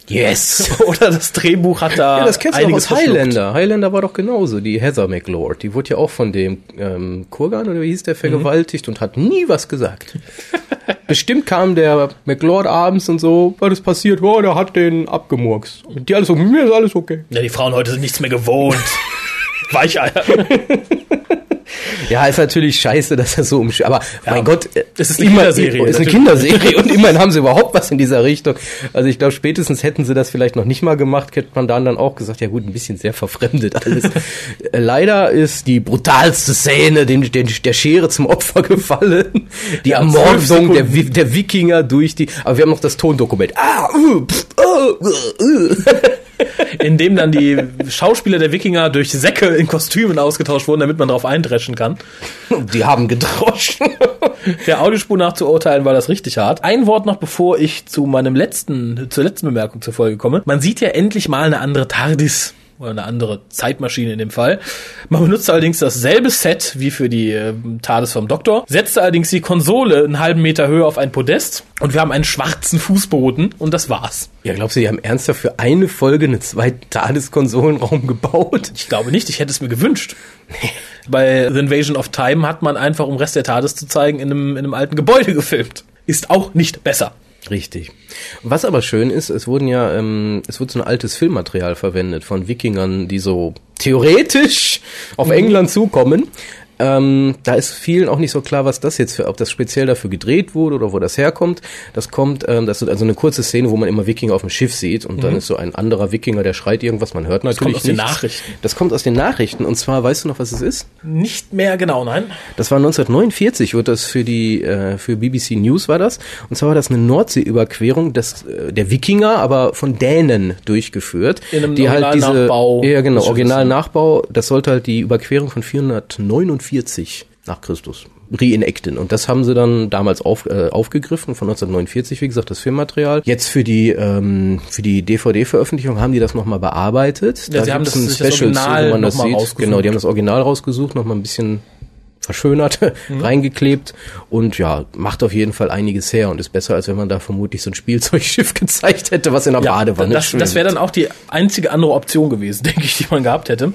Yes. oder das Drehbuch hat da Ja, das kennst du aus. Highlander. Highlander war doch genauso, die Heather McLeod. Die wurde ja auch von dem ähm, Kurgan, oder wie hieß der, vergewaltigt und hat nie was gesagt. Bestimmt kam der McLeod abends und so, was ist passiert? Oh, der hat den abgemurkst. Und die alles so, mir ist alles okay. Ja, die Frauen heute sind nichts mehr gewohnt. Weicheier. Ja, ist natürlich scheiße, dass er so umsch... Aber mein Gott, äh, Es ist eine immer- Kinderserie, Es ist eine natürlich. Kinderserie und immerhin haben sie überhaupt was in dieser Richtung. Also ich glaube, spätestens hätten sie das vielleicht noch nicht mal gemacht, hätte man dann dann auch gesagt, ja gut, ein bisschen sehr verfremdet alles. Leider ist die brutalste Szene den, den, der Schere zum Opfer gefallen. Die Ja, Ermordung der, der Wikinger durch die... Aber wir haben noch das Tondokument. Ah, uh, pff, uh, uh, uh. in dem dann die Schauspieler der Wikinger durch Säcke in Kostümen ausgetauscht wurden, damit man darauf eindreschen kann. Die haben gedroschen. Der Audiospur nach zu urteilen war das richtig hart. Ein Wort noch, bevor ich zu meinem letzten, zur letzten Bemerkung zur Folge komme. Man sieht ja endlich mal eine andere TARDIS. Oder eine andere Zeitmaschine in dem Fall. Man benutzt allerdings dasselbe Set wie für die äh, TARDIS vom Doktor, setzt allerdings die Konsole einen halben Meter höher auf ein Podest und wir haben einen schwarzen Fußboden und das war's. Ja, glaubst du, die haben ernsthaft für eine Folge einen zweiten TARDIS-Konsolenraum gebaut? Ich glaube nicht, ich hätte es mir gewünscht. Bei The Invasion of Time hat man einfach, um Rest der TARDIS zu zeigen, in einem, in einem alten Gebäude gefilmt. Ist auch nicht besser. Richtig. Was aber schön ist, es wurden ja, ähm, es wird so ein altes Filmmaterial verwendet von Wikingern, die so theoretisch auf England zukommen. Ähm, da ist vielen auch nicht so klar, was das jetzt für, ob das speziell dafür gedreht wurde oder wo das herkommt. Das kommt, ähm, das ist also eine kurze Szene, wo man immer Wikinger auf dem Schiff sieht und dann ist so ein anderer Wikinger, der schreit irgendwas, man hört natürlich kommt aus den nichts. Nachrichten. Das kommt aus den Nachrichten und zwar, weißt du noch, was es ist? Nicht mehr genau, nein. Das war 1949, wurde das für die äh, für BBC News war das. Und zwar war das eine Nordseeüberquerung des, äh, der Wikinger, aber von Dänen durchgeführt. In einem die halt diese Originalnachbau ja genau Originalnachbau. Das sollte halt die Überquerung von 449 nach Christus reenacten. Und das haben sie dann damals auf, äh, aufgegriffen von 1949, wie gesagt, das Filmmaterial. Jetzt für die ähm, für die DVD-Veröffentlichung haben die das nochmal bearbeitet. Ja, sie haben das- ein das Special zu, Original wo man das sieht. Genau, die haben das Original rausgesucht, nochmal ein bisschen verschönert, Mhm. reingeklebt und ja, macht auf jeden Fall einiges her und ist besser, als wenn man da vermutlich so ein Spielzeugschiff gezeigt hätte, was in der Badewanne das, schwimmt. das wäre dann auch die einzige andere Option gewesen, denke ich, die man gehabt hätte.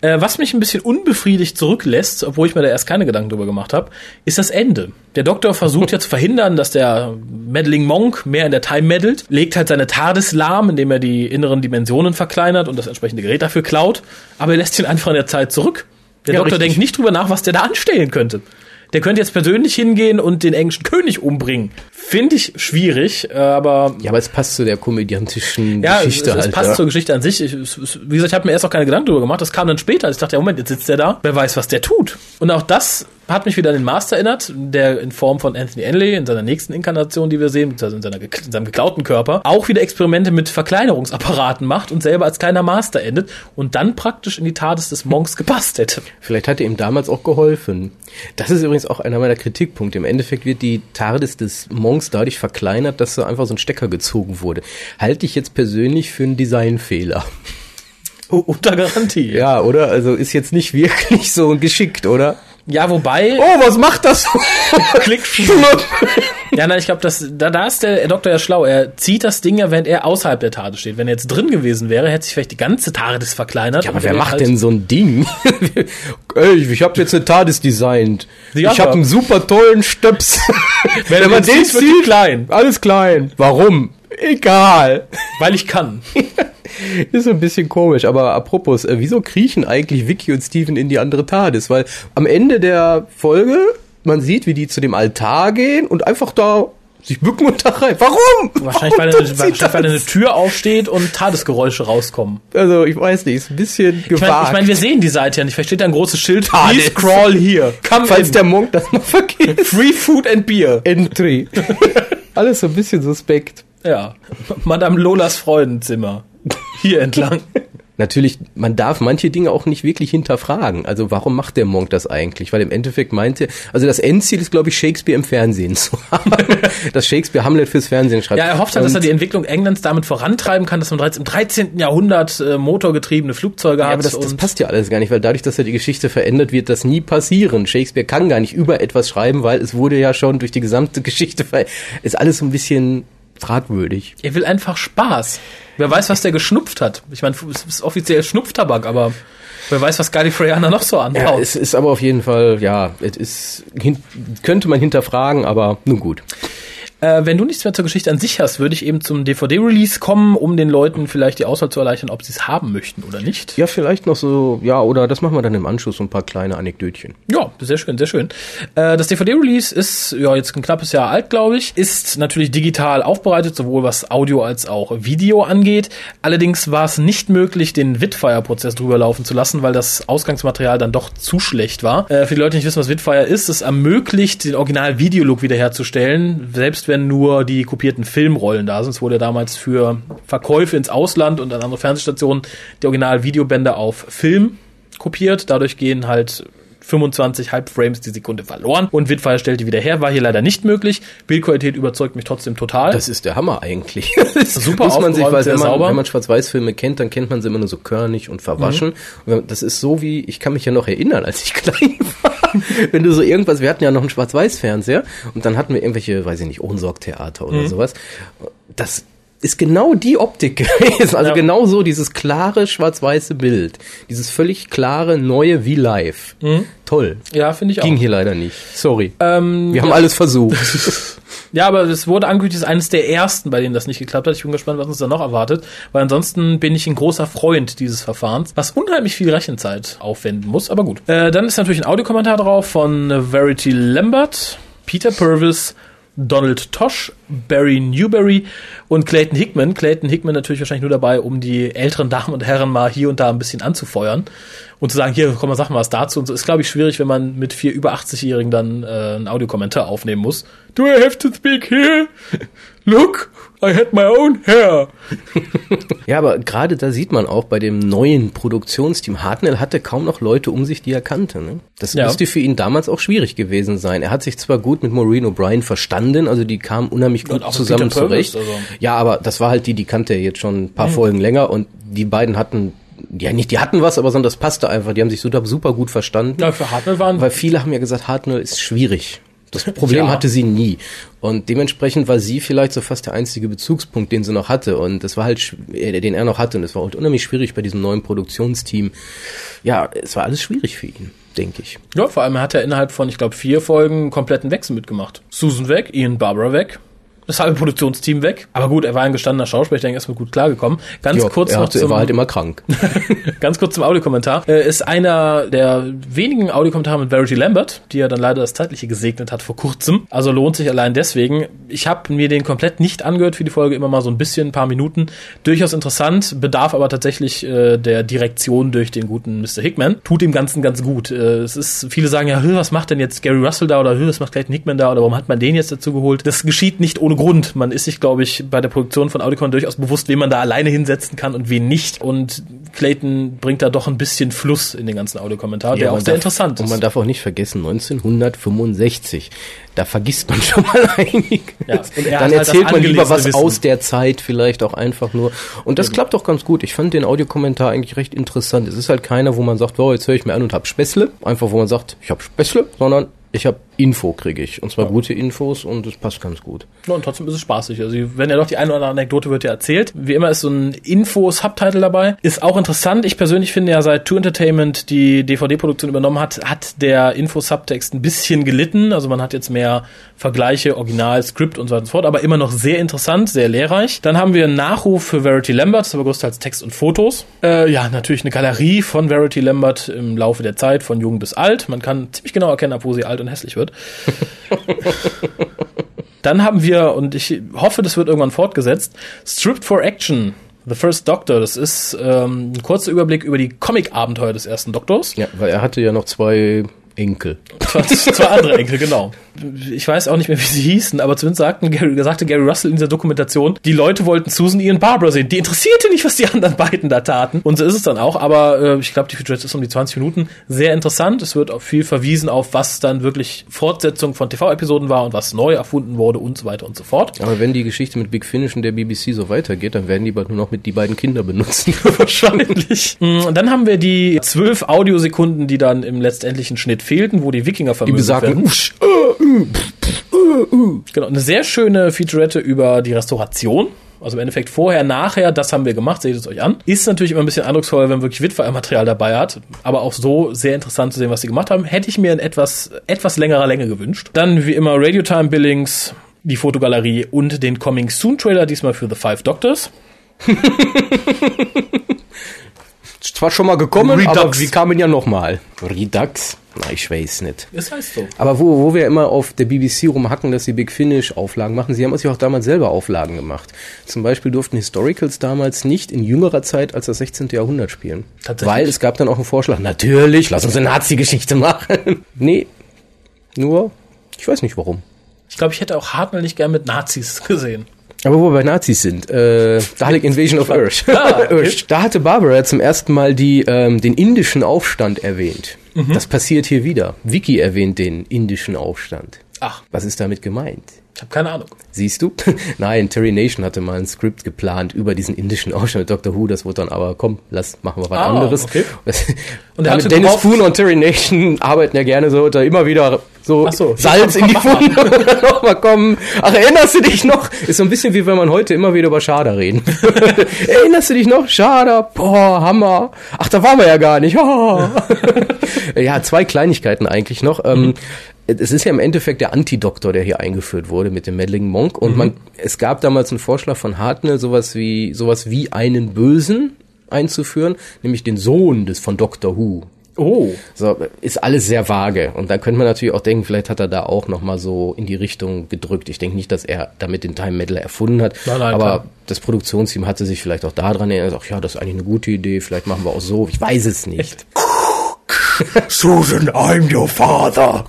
Äh, was mich ein bisschen unbefriedigt zurücklässt, obwohl ich mir da erst keine Gedanken drüber gemacht habe, ist das Ende. Der Doktor versucht ja zu verhindern, dass der Meddling Monk mehr in der Time meddelt, legt halt seine TARDIS lahm, indem er die inneren Dimensionen verkleinert und das entsprechende Gerät dafür klaut, aber er lässt ihn einfach in der Zeit zurück. Der Ja, Doktor richtig. denkt nicht drüber nach, was der da anstellen könnte. Der könnte jetzt persönlich hingehen und den englischen König umbringen. Finde ich schwierig, äh, aber ja, aber es passt zu der komödiantischen ja, Geschichte es, es halt. passt ja. zur Geschichte an sich. Ich, es, es, wie gesagt, ich habe mir erst auch keine Gedanken darüber gemacht. Das kam dann später. Ich dachte, ja, Moment, jetzt sitzt der da. Wer weiß, was der tut. Und auch das hat mich wieder an den Master erinnert, der in Form von Anthony Enley in seiner nächsten Inkarnation, die wir sehen, also in, seiner, in seinem geklauten Körper, auch wieder Experimente mit Verkleinerungsapparaten macht und selber als kleiner Master endet und dann praktisch in die TARDIS des Monks gepasst hätte. Vielleicht hat er ihm damals auch geholfen. Das ist übrigens auch einer meiner Kritikpunkte. Im Endeffekt wird die TARDIS des Monks dadurch verkleinert, dass da einfach so ein Stecker gezogen wurde. Halte ich jetzt persönlich für einen Designfehler. Unter Garantie. Ja, oder? Also ist jetzt nicht wirklich so geschickt, oder? Ja, wobei. Oh, was macht das? Klick. Ja, nein, ich glaube, da, da ist der Doktor ja schlau. Er zieht das Ding ja, während er außerhalb der TARDIS steht. Wenn er jetzt drin gewesen wäre, hätte sich vielleicht die ganze TARDIS verkleinert. Ja, aber wer er macht halt- denn so ein Ding? Ey, ich habe jetzt eine TARDIS designt. Ja, ich habe einen super tollen Stöps. Wenn man den sieht, wird klein. alles klein. Warum? Egal. Weil ich kann. Ist so ein bisschen komisch, aber apropos, äh, wieso kriechen eigentlich Vicky und Steven in die andere TARDIS? Weil am Ende der Folge, man sieht, wie die zu dem Altar gehen und einfach da sich bücken und da rein. Warum? Wahrscheinlich, weil, Warum eine, tun sie wahrscheinlich, weil eine? Tür aufsteht und TARDIS-Geräusche rauskommen. Also, ich weiß nicht, ist ein bisschen Ich meine, gewagt. ich mein, wir sehen die Seite ja nicht. Vielleicht steht da ein großes Schild. TARDIS. Please crawl here. Come Falls in. der Monk das mal vergisst. Free food and beer. Entry. Alles so ein bisschen suspekt. Ja. Madame Lolas Freudenzimmer. Hier entlang. Natürlich, man darf manche Dinge auch nicht wirklich hinterfragen. Also warum macht der Monk das eigentlich? Weil im Endeffekt meinte, also das Endziel ist, glaube ich, Shakespeare im Fernsehen zu haben. dass Shakespeare Hamlet fürs Fernsehen schreibt. Ja, er hofft halt, dass er die Entwicklung Englands damit vorantreiben kann, dass man bereits im 13. Jahrhundert äh, motorgetriebene Flugzeuge Ja, hat. aber das, das passt ja alles gar nicht, weil dadurch, dass er die Geschichte verändert, wird das nie passieren. Shakespeare kann gar nicht über etwas schreiben, weil es wurde ja schon durch die gesamte Geschichte ver ist alles so ein bisschen fragwürdig. er will einfach Spaß. Wer weiß, was der geschnupft hat. Ich meine, es ist offiziell Schnupftabak, aber wer weiß, was Gallifreyana noch so Ja, anbaut. es ist aber auf jeden Fall, ja, es ist, könnte man hinterfragen, aber nun gut. Äh, wenn du nichts mehr zur Geschichte an sich hast, würde ich eben zum DVD-Release kommen, um den Leuten vielleicht die Auswahl zu erleichtern, ob sie es haben möchten oder nicht. Ja, vielleicht noch so, ja, oder das machen wir dann im Anschluss, so ein paar kleine Anekdötchen. Ja, sehr schön, sehr schön. Äh, das DVD-Release ist ja jetzt ein knappes Jahr alt, glaube ich. Ist natürlich digital aufbereitet, sowohl was Audio als auch Video angeht. Allerdings war es nicht möglich, den Witfire-Prozess drüber laufen zu lassen, weil das Ausgangsmaterial dann doch zu schlecht war. Äh, für die Leute, die nicht wissen, was Witfire ist, es ermöglicht, den Original-Videolook wiederherzustellen, selbst wenn nur die kopierten Filmrollen da sind. Es wurde damals für Verkäufe ins Ausland und an andere Fernsehstationen die Original-Videobänder auf Film kopiert. Dadurch gehen halt 25 Halbframes die Sekunde verloren und Witfire stellt die wieder her. War hier leider nicht möglich. Bildqualität überzeugt mich trotzdem total. Das ist der Hammer eigentlich. Super Muss man sich, weil wenn man, wenn man Schwarz-Weiß-Filme kennt, dann kennt man sie immer nur so körnig und verwaschen. Mhm. Das ist so wie, ich kann mich ja noch erinnern, als ich klein war. Wenn du so irgendwas, wir hatten ja noch einen Schwarz-Weiß-Fernseher und dann hatten wir irgendwelche, weiß ich nicht, Ohnsorg-Theater Mhm. oder sowas. Das ist genau die Optik gewesen. Also Ja. genau so dieses klare schwarz-weiße Bild. Dieses völlig klare, neue wie live. Toll. ja, finde ich auch. Ging hier leider nicht. Sorry. Ähm, wir haben ja. alles versucht. Ja, aber es wurde angekündigt, es ist eines der ersten, bei denen das nicht geklappt hat. Ich bin gespannt, was uns da noch erwartet, weil ansonsten bin ich ein großer Freund dieses Verfahrens, was unheimlich viel Rechenzeit aufwenden muss, aber gut. Äh, dann ist natürlich ein Audiokommentar drauf von Verity Lambert, Peter Purvis, Donald Tosh, Barry Newberry und Clayton Hickman. Clayton Hickman natürlich wahrscheinlich nur dabei, um die älteren Damen und Herren mal hier und da ein bisschen anzufeuern und zu sagen, hier, komm mal, sag mal was dazu. Und so ist, glaube ich, schwierig, wenn man mit vier über 80-Jährigen dann äh, einen Audiokommentar aufnehmen muss. Do I have to speak here? Look, I had my own hair. Ja, aber gerade da sieht man auch bei dem neuen Produktionsteam, Hartnell hatte kaum noch Leute um sich, die er kannte. Ne? Das Ja. müsste für ihn damals auch schwierig gewesen sein. Er hat sich zwar gut mit Maureen O'Brien verstanden, also die kamen unheimlich gut zusammen Purvis, zurecht. also. Ja, aber das war halt die, die kannte er jetzt schon ein paar Folgen länger und die beiden hatten, ja nicht, die hatten was, aber sondern das passte einfach. Die haben sich super, super gut verstanden. Ja, für Hartnell waren Weil viele haben ja gesagt, Hartnell ist schwierig. Das Problem Ja. hatte sie nie. Und dementsprechend war sie vielleicht so fast der einzige Bezugspunkt, den sie noch hatte. Und das war halt, äh, den er noch hatte. Und es war halt unheimlich schwierig bei diesem neuen Produktionsteam. Ja, es war alles schwierig für ihn, denke ich. Ja, vor allem hat er innerhalb von, ich glaube, vier Folgen einen kompletten Wechsel mitgemacht. Susan weg, Ian Barbara weg, das halbe Produktionsteam weg. Aber gut, er war ein gestandener Schauspieler, ich denke, er ist mir gut klargekommen. Ganz Ja, kurz er, noch hatte, er zum, war halt immer krank. ganz kurz zum Audiokommentar. Äh, ist einer der wenigen Audiokommentare mit Verity Lambert, die ja dann leider das Zeitliche gesegnet hat vor kurzem. Also lohnt sich allein deswegen. Ich habe mir den komplett nicht angehört für die Folge, immer mal so ein bisschen, ein paar Minuten. Durchaus interessant, bedarf aber tatsächlich äh, der Direktion durch den guten Mr. Hickman. Tut dem Ganzen ganz gut. Äh, es ist, viele sagen ja, "Hö, was macht denn jetzt Gary Russell da oder "Hö, was macht Clayton Hickman da oder warum hat man den jetzt dazu geholt? Das geschieht nicht ohne Grund. Man ist sich, glaube ich, bei der Produktion von Audicon durchaus bewusst, wen man da alleine hinsetzen kann und wen nicht. Und Clayton dann bringt er doch ein bisschen Fluss in den ganzen Audiokommentar, der Ja, auch man sehr darf- interessant ist. Und man darf auch nicht vergessen, 1965. Da vergisst man schon mal einig. Ja, Dann halt erzählt man lieber was Wissen. aus der Zeit vielleicht auch einfach nur. Und das klappt auch ganz gut. Ich fand den Audiokommentar eigentlich recht interessant. Es ist halt keiner, wo man sagt, wow, jetzt höre ich mir an und hab Späßle. Einfach, wo man sagt, ich hab Späßle, sondern ich hab Info kriege ich. Und zwar gute Infos und es passt ganz gut. Ja, und trotzdem ist es spaßig. Also, wenn ja doch die eine oder andere Anekdote wird ja erzählt. Wie immer ist so ein Info-Subtitle dabei. Ist auch interessant. Ich persönlich finde ja, seit Two Entertainment die DVD-Produktion übernommen hat, hat der Info-Subtext ein bisschen gelitten. Also, man hat jetzt mehr Vergleiche, Original, Skript und so weiter und so fort. Aber immer noch sehr interessant, sehr lehrreich. Dann haben wir einen Nachruf für Verity Lambert. Das ist aber größtenteils Text und Fotos. Äh, ja, natürlich eine Galerie von Verity Lambert im Laufe der Zeit, von jung bis alt. Man kann ziemlich genau erkennen, ab wo sie alt und hässlich wird. Dann haben wir, und ich hoffe, das wird irgendwann fortgesetzt, Stripped for Action. The First Doctor, das ist ähm, ein kurzer Überblick über die Comic-Abenteuer des ersten Doktors. Ja, weil er hatte ja noch zwei Enkel. Zwei, andere Enkel, genau. Ich weiß auch nicht mehr, wie sie hießen, aber zumindest sagten Gary, sagte Gary Russell in dieser Dokumentation, die Leute wollten Susan Ian Barbara sehen. Die interessierte nicht, was die anderen beiden da taten. Und so ist es dann auch, aber äh, ich glaube, die Featurette ist um die 20 Minuten. Sehr interessant. Es wird auch viel verwiesen auf, was dann wirklich Fortsetzung von TV-Episoden war und was neu erfunden wurde und so weiter und so fort. Aber wenn die Geschichte mit Big Finish und der BBC so weitergeht, dann werden die bald nur noch mit die beiden Kinder benutzen. Wahrscheinlich. Mm, Und dann haben wir die zwölf Audiosekunden, die dann im letztendlichen Schnitt fehlten, wo die Wikinger besagten, werden. usch, äh, Genau, eine sehr schöne Featurette über die Restauration. Also im Endeffekt vorher, nachher, das haben wir gemacht, seht es euch an. Ist natürlich immer ein bisschen eindrucksvoller, wenn man wirklich Witwer-Material dabei hat. Aber auch so sehr interessant zu sehen, was sie gemacht haben. Hätte ich mir in etwas, etwas längerer Länge gewünscht. Dann wie immer Radio Time Billings, die Fotogalerie und den Coming Soon Trailer, diesmal für The Five Doctors. zwar schon mal gekommen, Redux. aber wir kamen ja nochmal. Redux? Na, ich weiß nicht. Das heißt so. Aber wo, wo wir immer auf der BBC rumhacken, dass sie Big Finish Auflagen machen, sie haben sich auch damals selber Auflagen gemacht. Zum Beispiel durften Historicals damals nicht in jüngerer Zeit als das 16. Jahrhundert spielen. Tatsächlich? Weil es gab dann auch einen Vorschlag, natürlich, lass uns eine Nazi-Geschichte machen. nee, nur, ich weiß nicht warum. Ich glaube, ich hätte auch nicht gern mit Nazis gesehen. Aber wo wir bei Nazis sind, äh, Dalek Invasion of Earth. Ah, okay. Da hatte Barbara zum ersten Mal die, ähm, den indischen Aufstand erwähnt. Mhm. Das passiert hier wieder. Vicky erwähnt den indischen Aufstand. Ach, Was ist damit gemeint? Ich habe keine Ahnung. Siehst du? Nein, Terry Nation hatte mal ein Skript geplant über diesen indischen mit Dr. Who. Das wurde dann aber, komm, lass, machen wir was Ah, anderes. okay. Und er hatte Dennis Spoon und Terry Nation arbeiten ja gerne so, da immer wieder so, so, Salz komm, in die. Funde nochmal kommen. Ach, erinnerst du dich noch? Ist so ein bisschen wie wenn man heute immer wieder über Schader reden. erinnerst du dich noch? Schader, boah, Hammer. Ach, da waren wir ja gar nicht. Oh. ja, zwei Kleinigkeiten eigentlich noch. Ähm, es ist ja im Endeffekt der Antidoktor, der hier eingeführt wurde mit dem Meddling Monk. Und man, es gab damals einen Vorschlag von Hartnell, sowas wie, sowas wie einen Bösen einzuführen, nämlich den Sohn des von Doctor Who. Oh. So, ist alles sehr vage. Und da könnte man natürlich auch denken, vielleicht hat er da auch nochmal so in die Richtung gedrückt. Ich denke nicht, dass er damit den Time Meddler erfunden hat. Nein, nein, aber klar. das Produktionsteam hatte sich vielleicht auch daran erinnert, ach ja, das ist eigentlich eine gute Idee, vielleicht machen wir auch so. Ich weiß es nicht. Susan, I'm your father.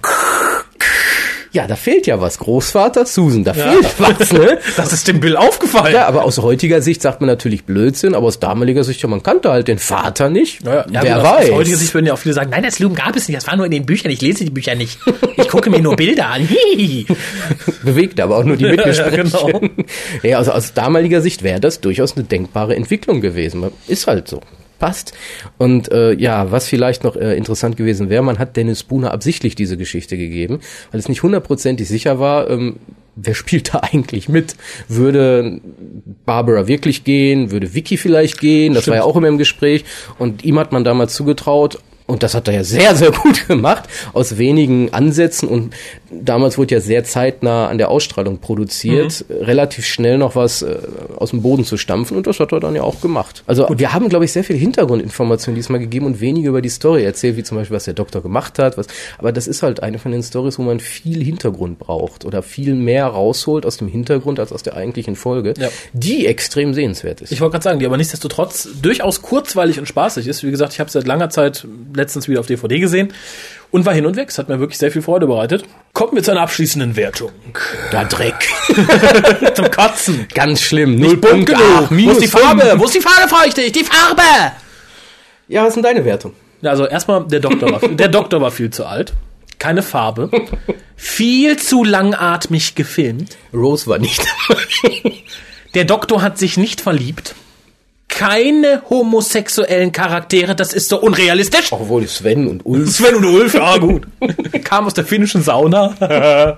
Ja, da fehlt ja was. Großvater, Susan, da fehlt was, ne? Das ist dem Bill aufgefallen. Ja, aber aus heutiger Sicht sagt man natürlich Blödsinn, aber aus damaliger Sicht, ja, man kannte halt den Vater nicht. Ja, ja, Wer gut, weiß. Aus heutiger Sicht würden ja auch viele sagen, nein, das Loom gab es nicht, das war nur in den Büchern, ich lese die Bücher nicht. Ich gucke mir nur Bilder an. Bewegt aber auch nur die Mitgespräche. Ja, genau. Ja, also aus damaliger Sicht wäre das durchaus eine denkbare Entwicklung gewesen. Ist halt so. Passt. Und äh, ja, was vielleicht noch äh, interessant gewesen wäre, man hat Dennis Spooner absichtlich diese Geschichte gegeben, weil es nicht hundertprozentig sicher war, ähm, wer spielt da eigentlich mit? Würde Barbara wirklich gehen? Würde Vicky vielleicht gehen? Das war ja auch immer im Gespräch. Und ihm hat man damals zugetraut, und das hat er ja sehr, sehr gut gemacht, aus wenigen Ansätzen. Und damals wurde ja sehr zeitnah an der Ausstrahlung produziert, relativ schnell noch was äh, aus dem Boden zu stampfen. Und das hat er dann ja auch gemacht. Also wir haben, glaube ich, sehr viel Hintergrundinformationen diesmal gegeben und weniger über die Story erzählt, wie zum Beispiel, was der Doktor gemacht hat. Was, aber das ist halt eine von den Stories, wo man viel Hintergrund braucht oder viel mehr rausholt aus dem Hintergrund als aus der eigentlichen Folge, Ja. die extrem sehenswert ist. Ich wollte gerade sagen, die aber nichtsdestotrotz durchaus kurzweilig und spaßig ist. Wie gesagt, ich habe seit langer Zeit letztens wieder auf DVD gesehen und war hin und weg. Es hat mir wirklich sehr viel Freude bereitet. Kommen wir zu einer abschließenden Wertung. der Dreck. Zum Kotzen. Ganz schlimm. Null bunt Punkte. genug. Ach, Wo ist die Farbe? Wo ist die Farbe, frage ich dich? Die Farbe! Ja, was ist denn deine Wertung? Also erstmal, der Doktor war, der Doktor war viel zu alt. Keine Farbe. Viel zu langatmig gefilmt. Rose war nicht. Der Doktor hat sich nicht verliebt. Keine homosexuellen Charaktere, das ist so unrealistisch. Obwohl Sven und Ulf. Sven und Ulf, ja gut. Kam aus der finnischen Sauna.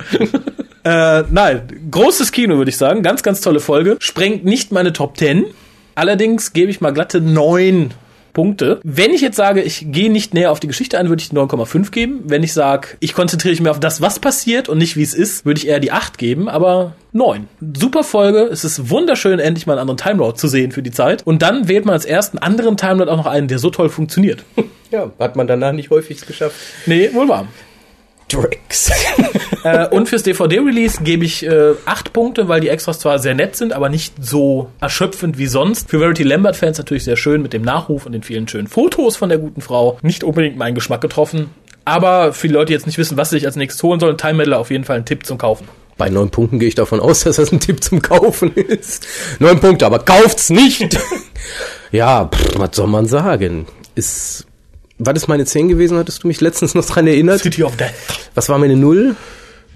äh, nein, großes Kino, würde ich sagen. Ganz, ganz tolle Folge. Sprengt nicht meine Top 10. Allerdings gebe ich mal glatte neun Punkte. Wenn ich jetzt sage, ich gehe nicht näher auf die Geschichte ein, würde ich die 9,5 geben. Wenn ich sage, ich konzentriere mich mehr auf das, was passiert und nicht wie es ist, würde ich eher die 8 geben, aber 9. Super Folge. Es ist wunderschön, endlich mal einen anderen Timelord zu sehen für die Zeit. Und dann wählt man als ersten anderen Timelord auch noch einen, der so toll funktioniert. Ja, hat man danach nicht häufig geschafft. Nee, wohl wahr. Drex. äh, und fürs DVD-Release gebe ich äh, acht Punkte, weil die Extras zwar sehr nett sind, aber nicht so erschöpfend wie sonst. Für Verity Lambert-Fans natürlich sehr schön mit dem Nachruf und den vielen schönen Fotos von der guten Frau. Nicht unbedingt meinen Geschmack getroffen. Aber für die Leute, die jetzt nicht wissen, was sie sich als nächstes holen sollen, Time Meddler auf jeden Fall ein Tipp zum Kaufen. Bei neun Punkten gehe ich davon aus, dass das ein Tipp zum Kaufen ist. Neun Punkte, aber kauft's nicht. ja, pff, was soll man sagen? Ist war das meine 10 gewesen? Hattest du mich letztens noch dran erinnert? City of Death. Was war meine 0?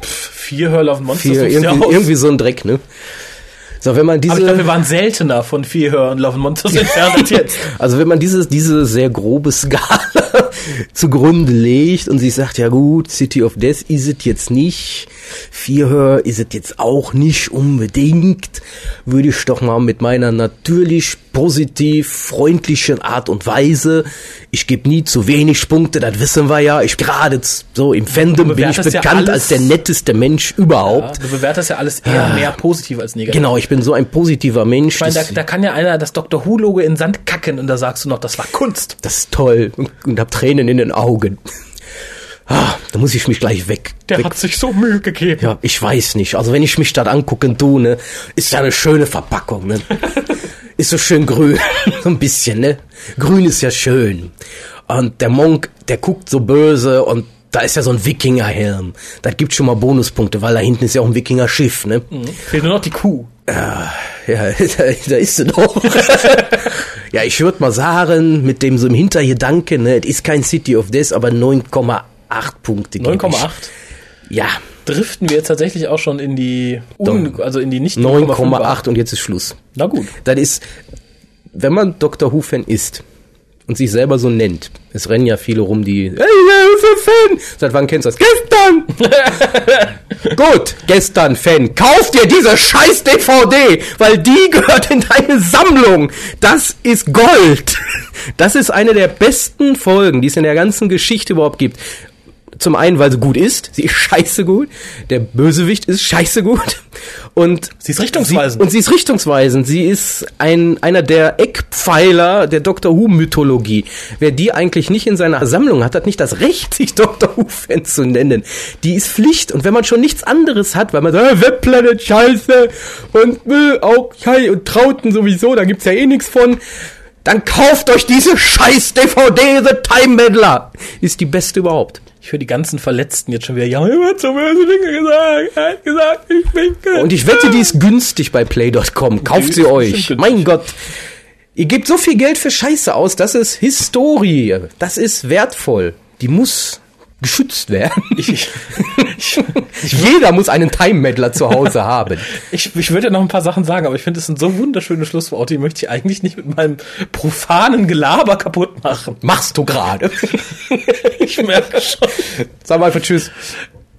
Vier Hurl of Monsters. Vier, irgendwie, irgendwie so ein Dreck, ne? So, wenn man diese. Aber ich glaube, wir waren seltener von vier Hör und Love and Monsters entfernt als jetzt. Also wenn man dieses, diese sehr grobe Skala zugrunde legt und sich sagt, ja gut, City of Death ist es jetzt nicht, vier Hör ist es jetzt auch nicht unbedingt, würde ich doch mal mit meiner natürlich positiv freundlichen Art und Weise, ich gebe nie zu wenig Punkte, das wissen wir ja, ich gerade so im Fandom bin ich ja bekannt alles- als der netteste Mensch Ja, überhaupt. du bewertest ja alles eher mehr positiv als negativ. Genau, ich bin so ein positiver Mensch. Ich meine, da, da kann ja einer das Dr. Who-Logo in Sand kacken und da sagst du noch, das war Kunst. Das ist toll und, und hab Tränen in den Augen. Ah, da muss ich mich gleich weg. Der weg. hat sich so Mühe gegeben. Ja, ich weiß nicht. Also wenn ich mich das angucken tue, ne, ist ja eine schöne Verpackung, ne? ist so schön grün, so ein bisschen, ne? Grün ist ja schön. Und der Monk, der guckt so böse und da ist ja so ein Wikingerhelm. Das gibt schon mal Bonuspunkte, weil da hinten ist ja auch ein Wikinger-Schiff, ne? Fehlt nur noch die Kuh. Ja, da, da ist sie doch. ja, ich würde mal sagen, mit dem so im Hintergedanke, ne, es ist kein City of Death, aber 9,8 Punkte. gebe ich. 9,8. Ja, Driften wir jetzt tatsächlich auch schon in die, un, also in die nicht 9,8 und jetzt ist Schluss. Na gut. Das ist, wenn man Dr. Who-Fan ist und sich selber so nennt, es rennen ja viele rum, die, hey, Fan! Seit wann kennst du das? Gestern! Gut, gestern, Fan, kauf dir diese scheiß DVD, weil die gehört in deine Sammlung. Das ist Gold. Das ist eine der besten Folgen, die es in der ganzen Geschichte überhaupt gibt. Zum einen, weil sie gut ist. Sie ist scheiße gut. Der Bösewicht ist scheiße gut. Und Sie ist richtungsweisend. Sie, und sie ist richtungsweisend. Sie ist ein, einer der Eckpfeiler der Doctor Who-Mythologie. Wer die eigentlich nicht in seiner Sammlung hat, hat nicht das Recht, sich Doctor Who-Fan zu nennen. Die ist Pflicht. Und wenn man schon nichts anderes hat, weil man sagt, äh, Webplanet, scheiße, und äh, auch Schei und Trauten sowieso, da gibt's ja eh nichts von, dann kauft euch diese scheiß DVD, The Time Meddler. Ist die beste überhaupt. Ich höre die ganzen Verletzten jetzt schon wieder, ja, er hat so böse Dinge gesagt, er hat gesagt, ich bin Und ich wette, die ist günstig bei play.com. Kauft sie euch. Mein Gott. Ihr gebt so viel Geld für Scheiße aus. Das ist Historie. Das ist wertvoll. Die muss geschützt werden. Ich, ich, ich, Jeder muss einen Time-Meddler zu Hause haben. ich, ich würde ja noch ein paar Sachen sagen, aber ich finde, es sind so wunderschöne Schlussworte, die möchte ich eigentlich nicht mit meinem profanen Gelaber kaputt machen. Machst du gerade. Ich merke schon. Sag mal einfach Tschüss.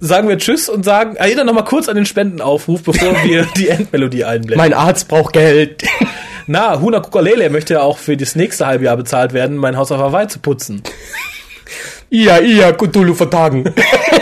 Sagen wir Tschüss und sagen, erinnern noch mal kurz an den Spendenaufruf, bevor wir die Endmelodie einblenden. Mein Arzt braucht Geld. Na, Huna Kukalele möchte ja auch für das nächste Halbjahr bezahlt werden, mein Haus auf Hawaii zu putzen. Ia, ia, Cthulhu vertagen.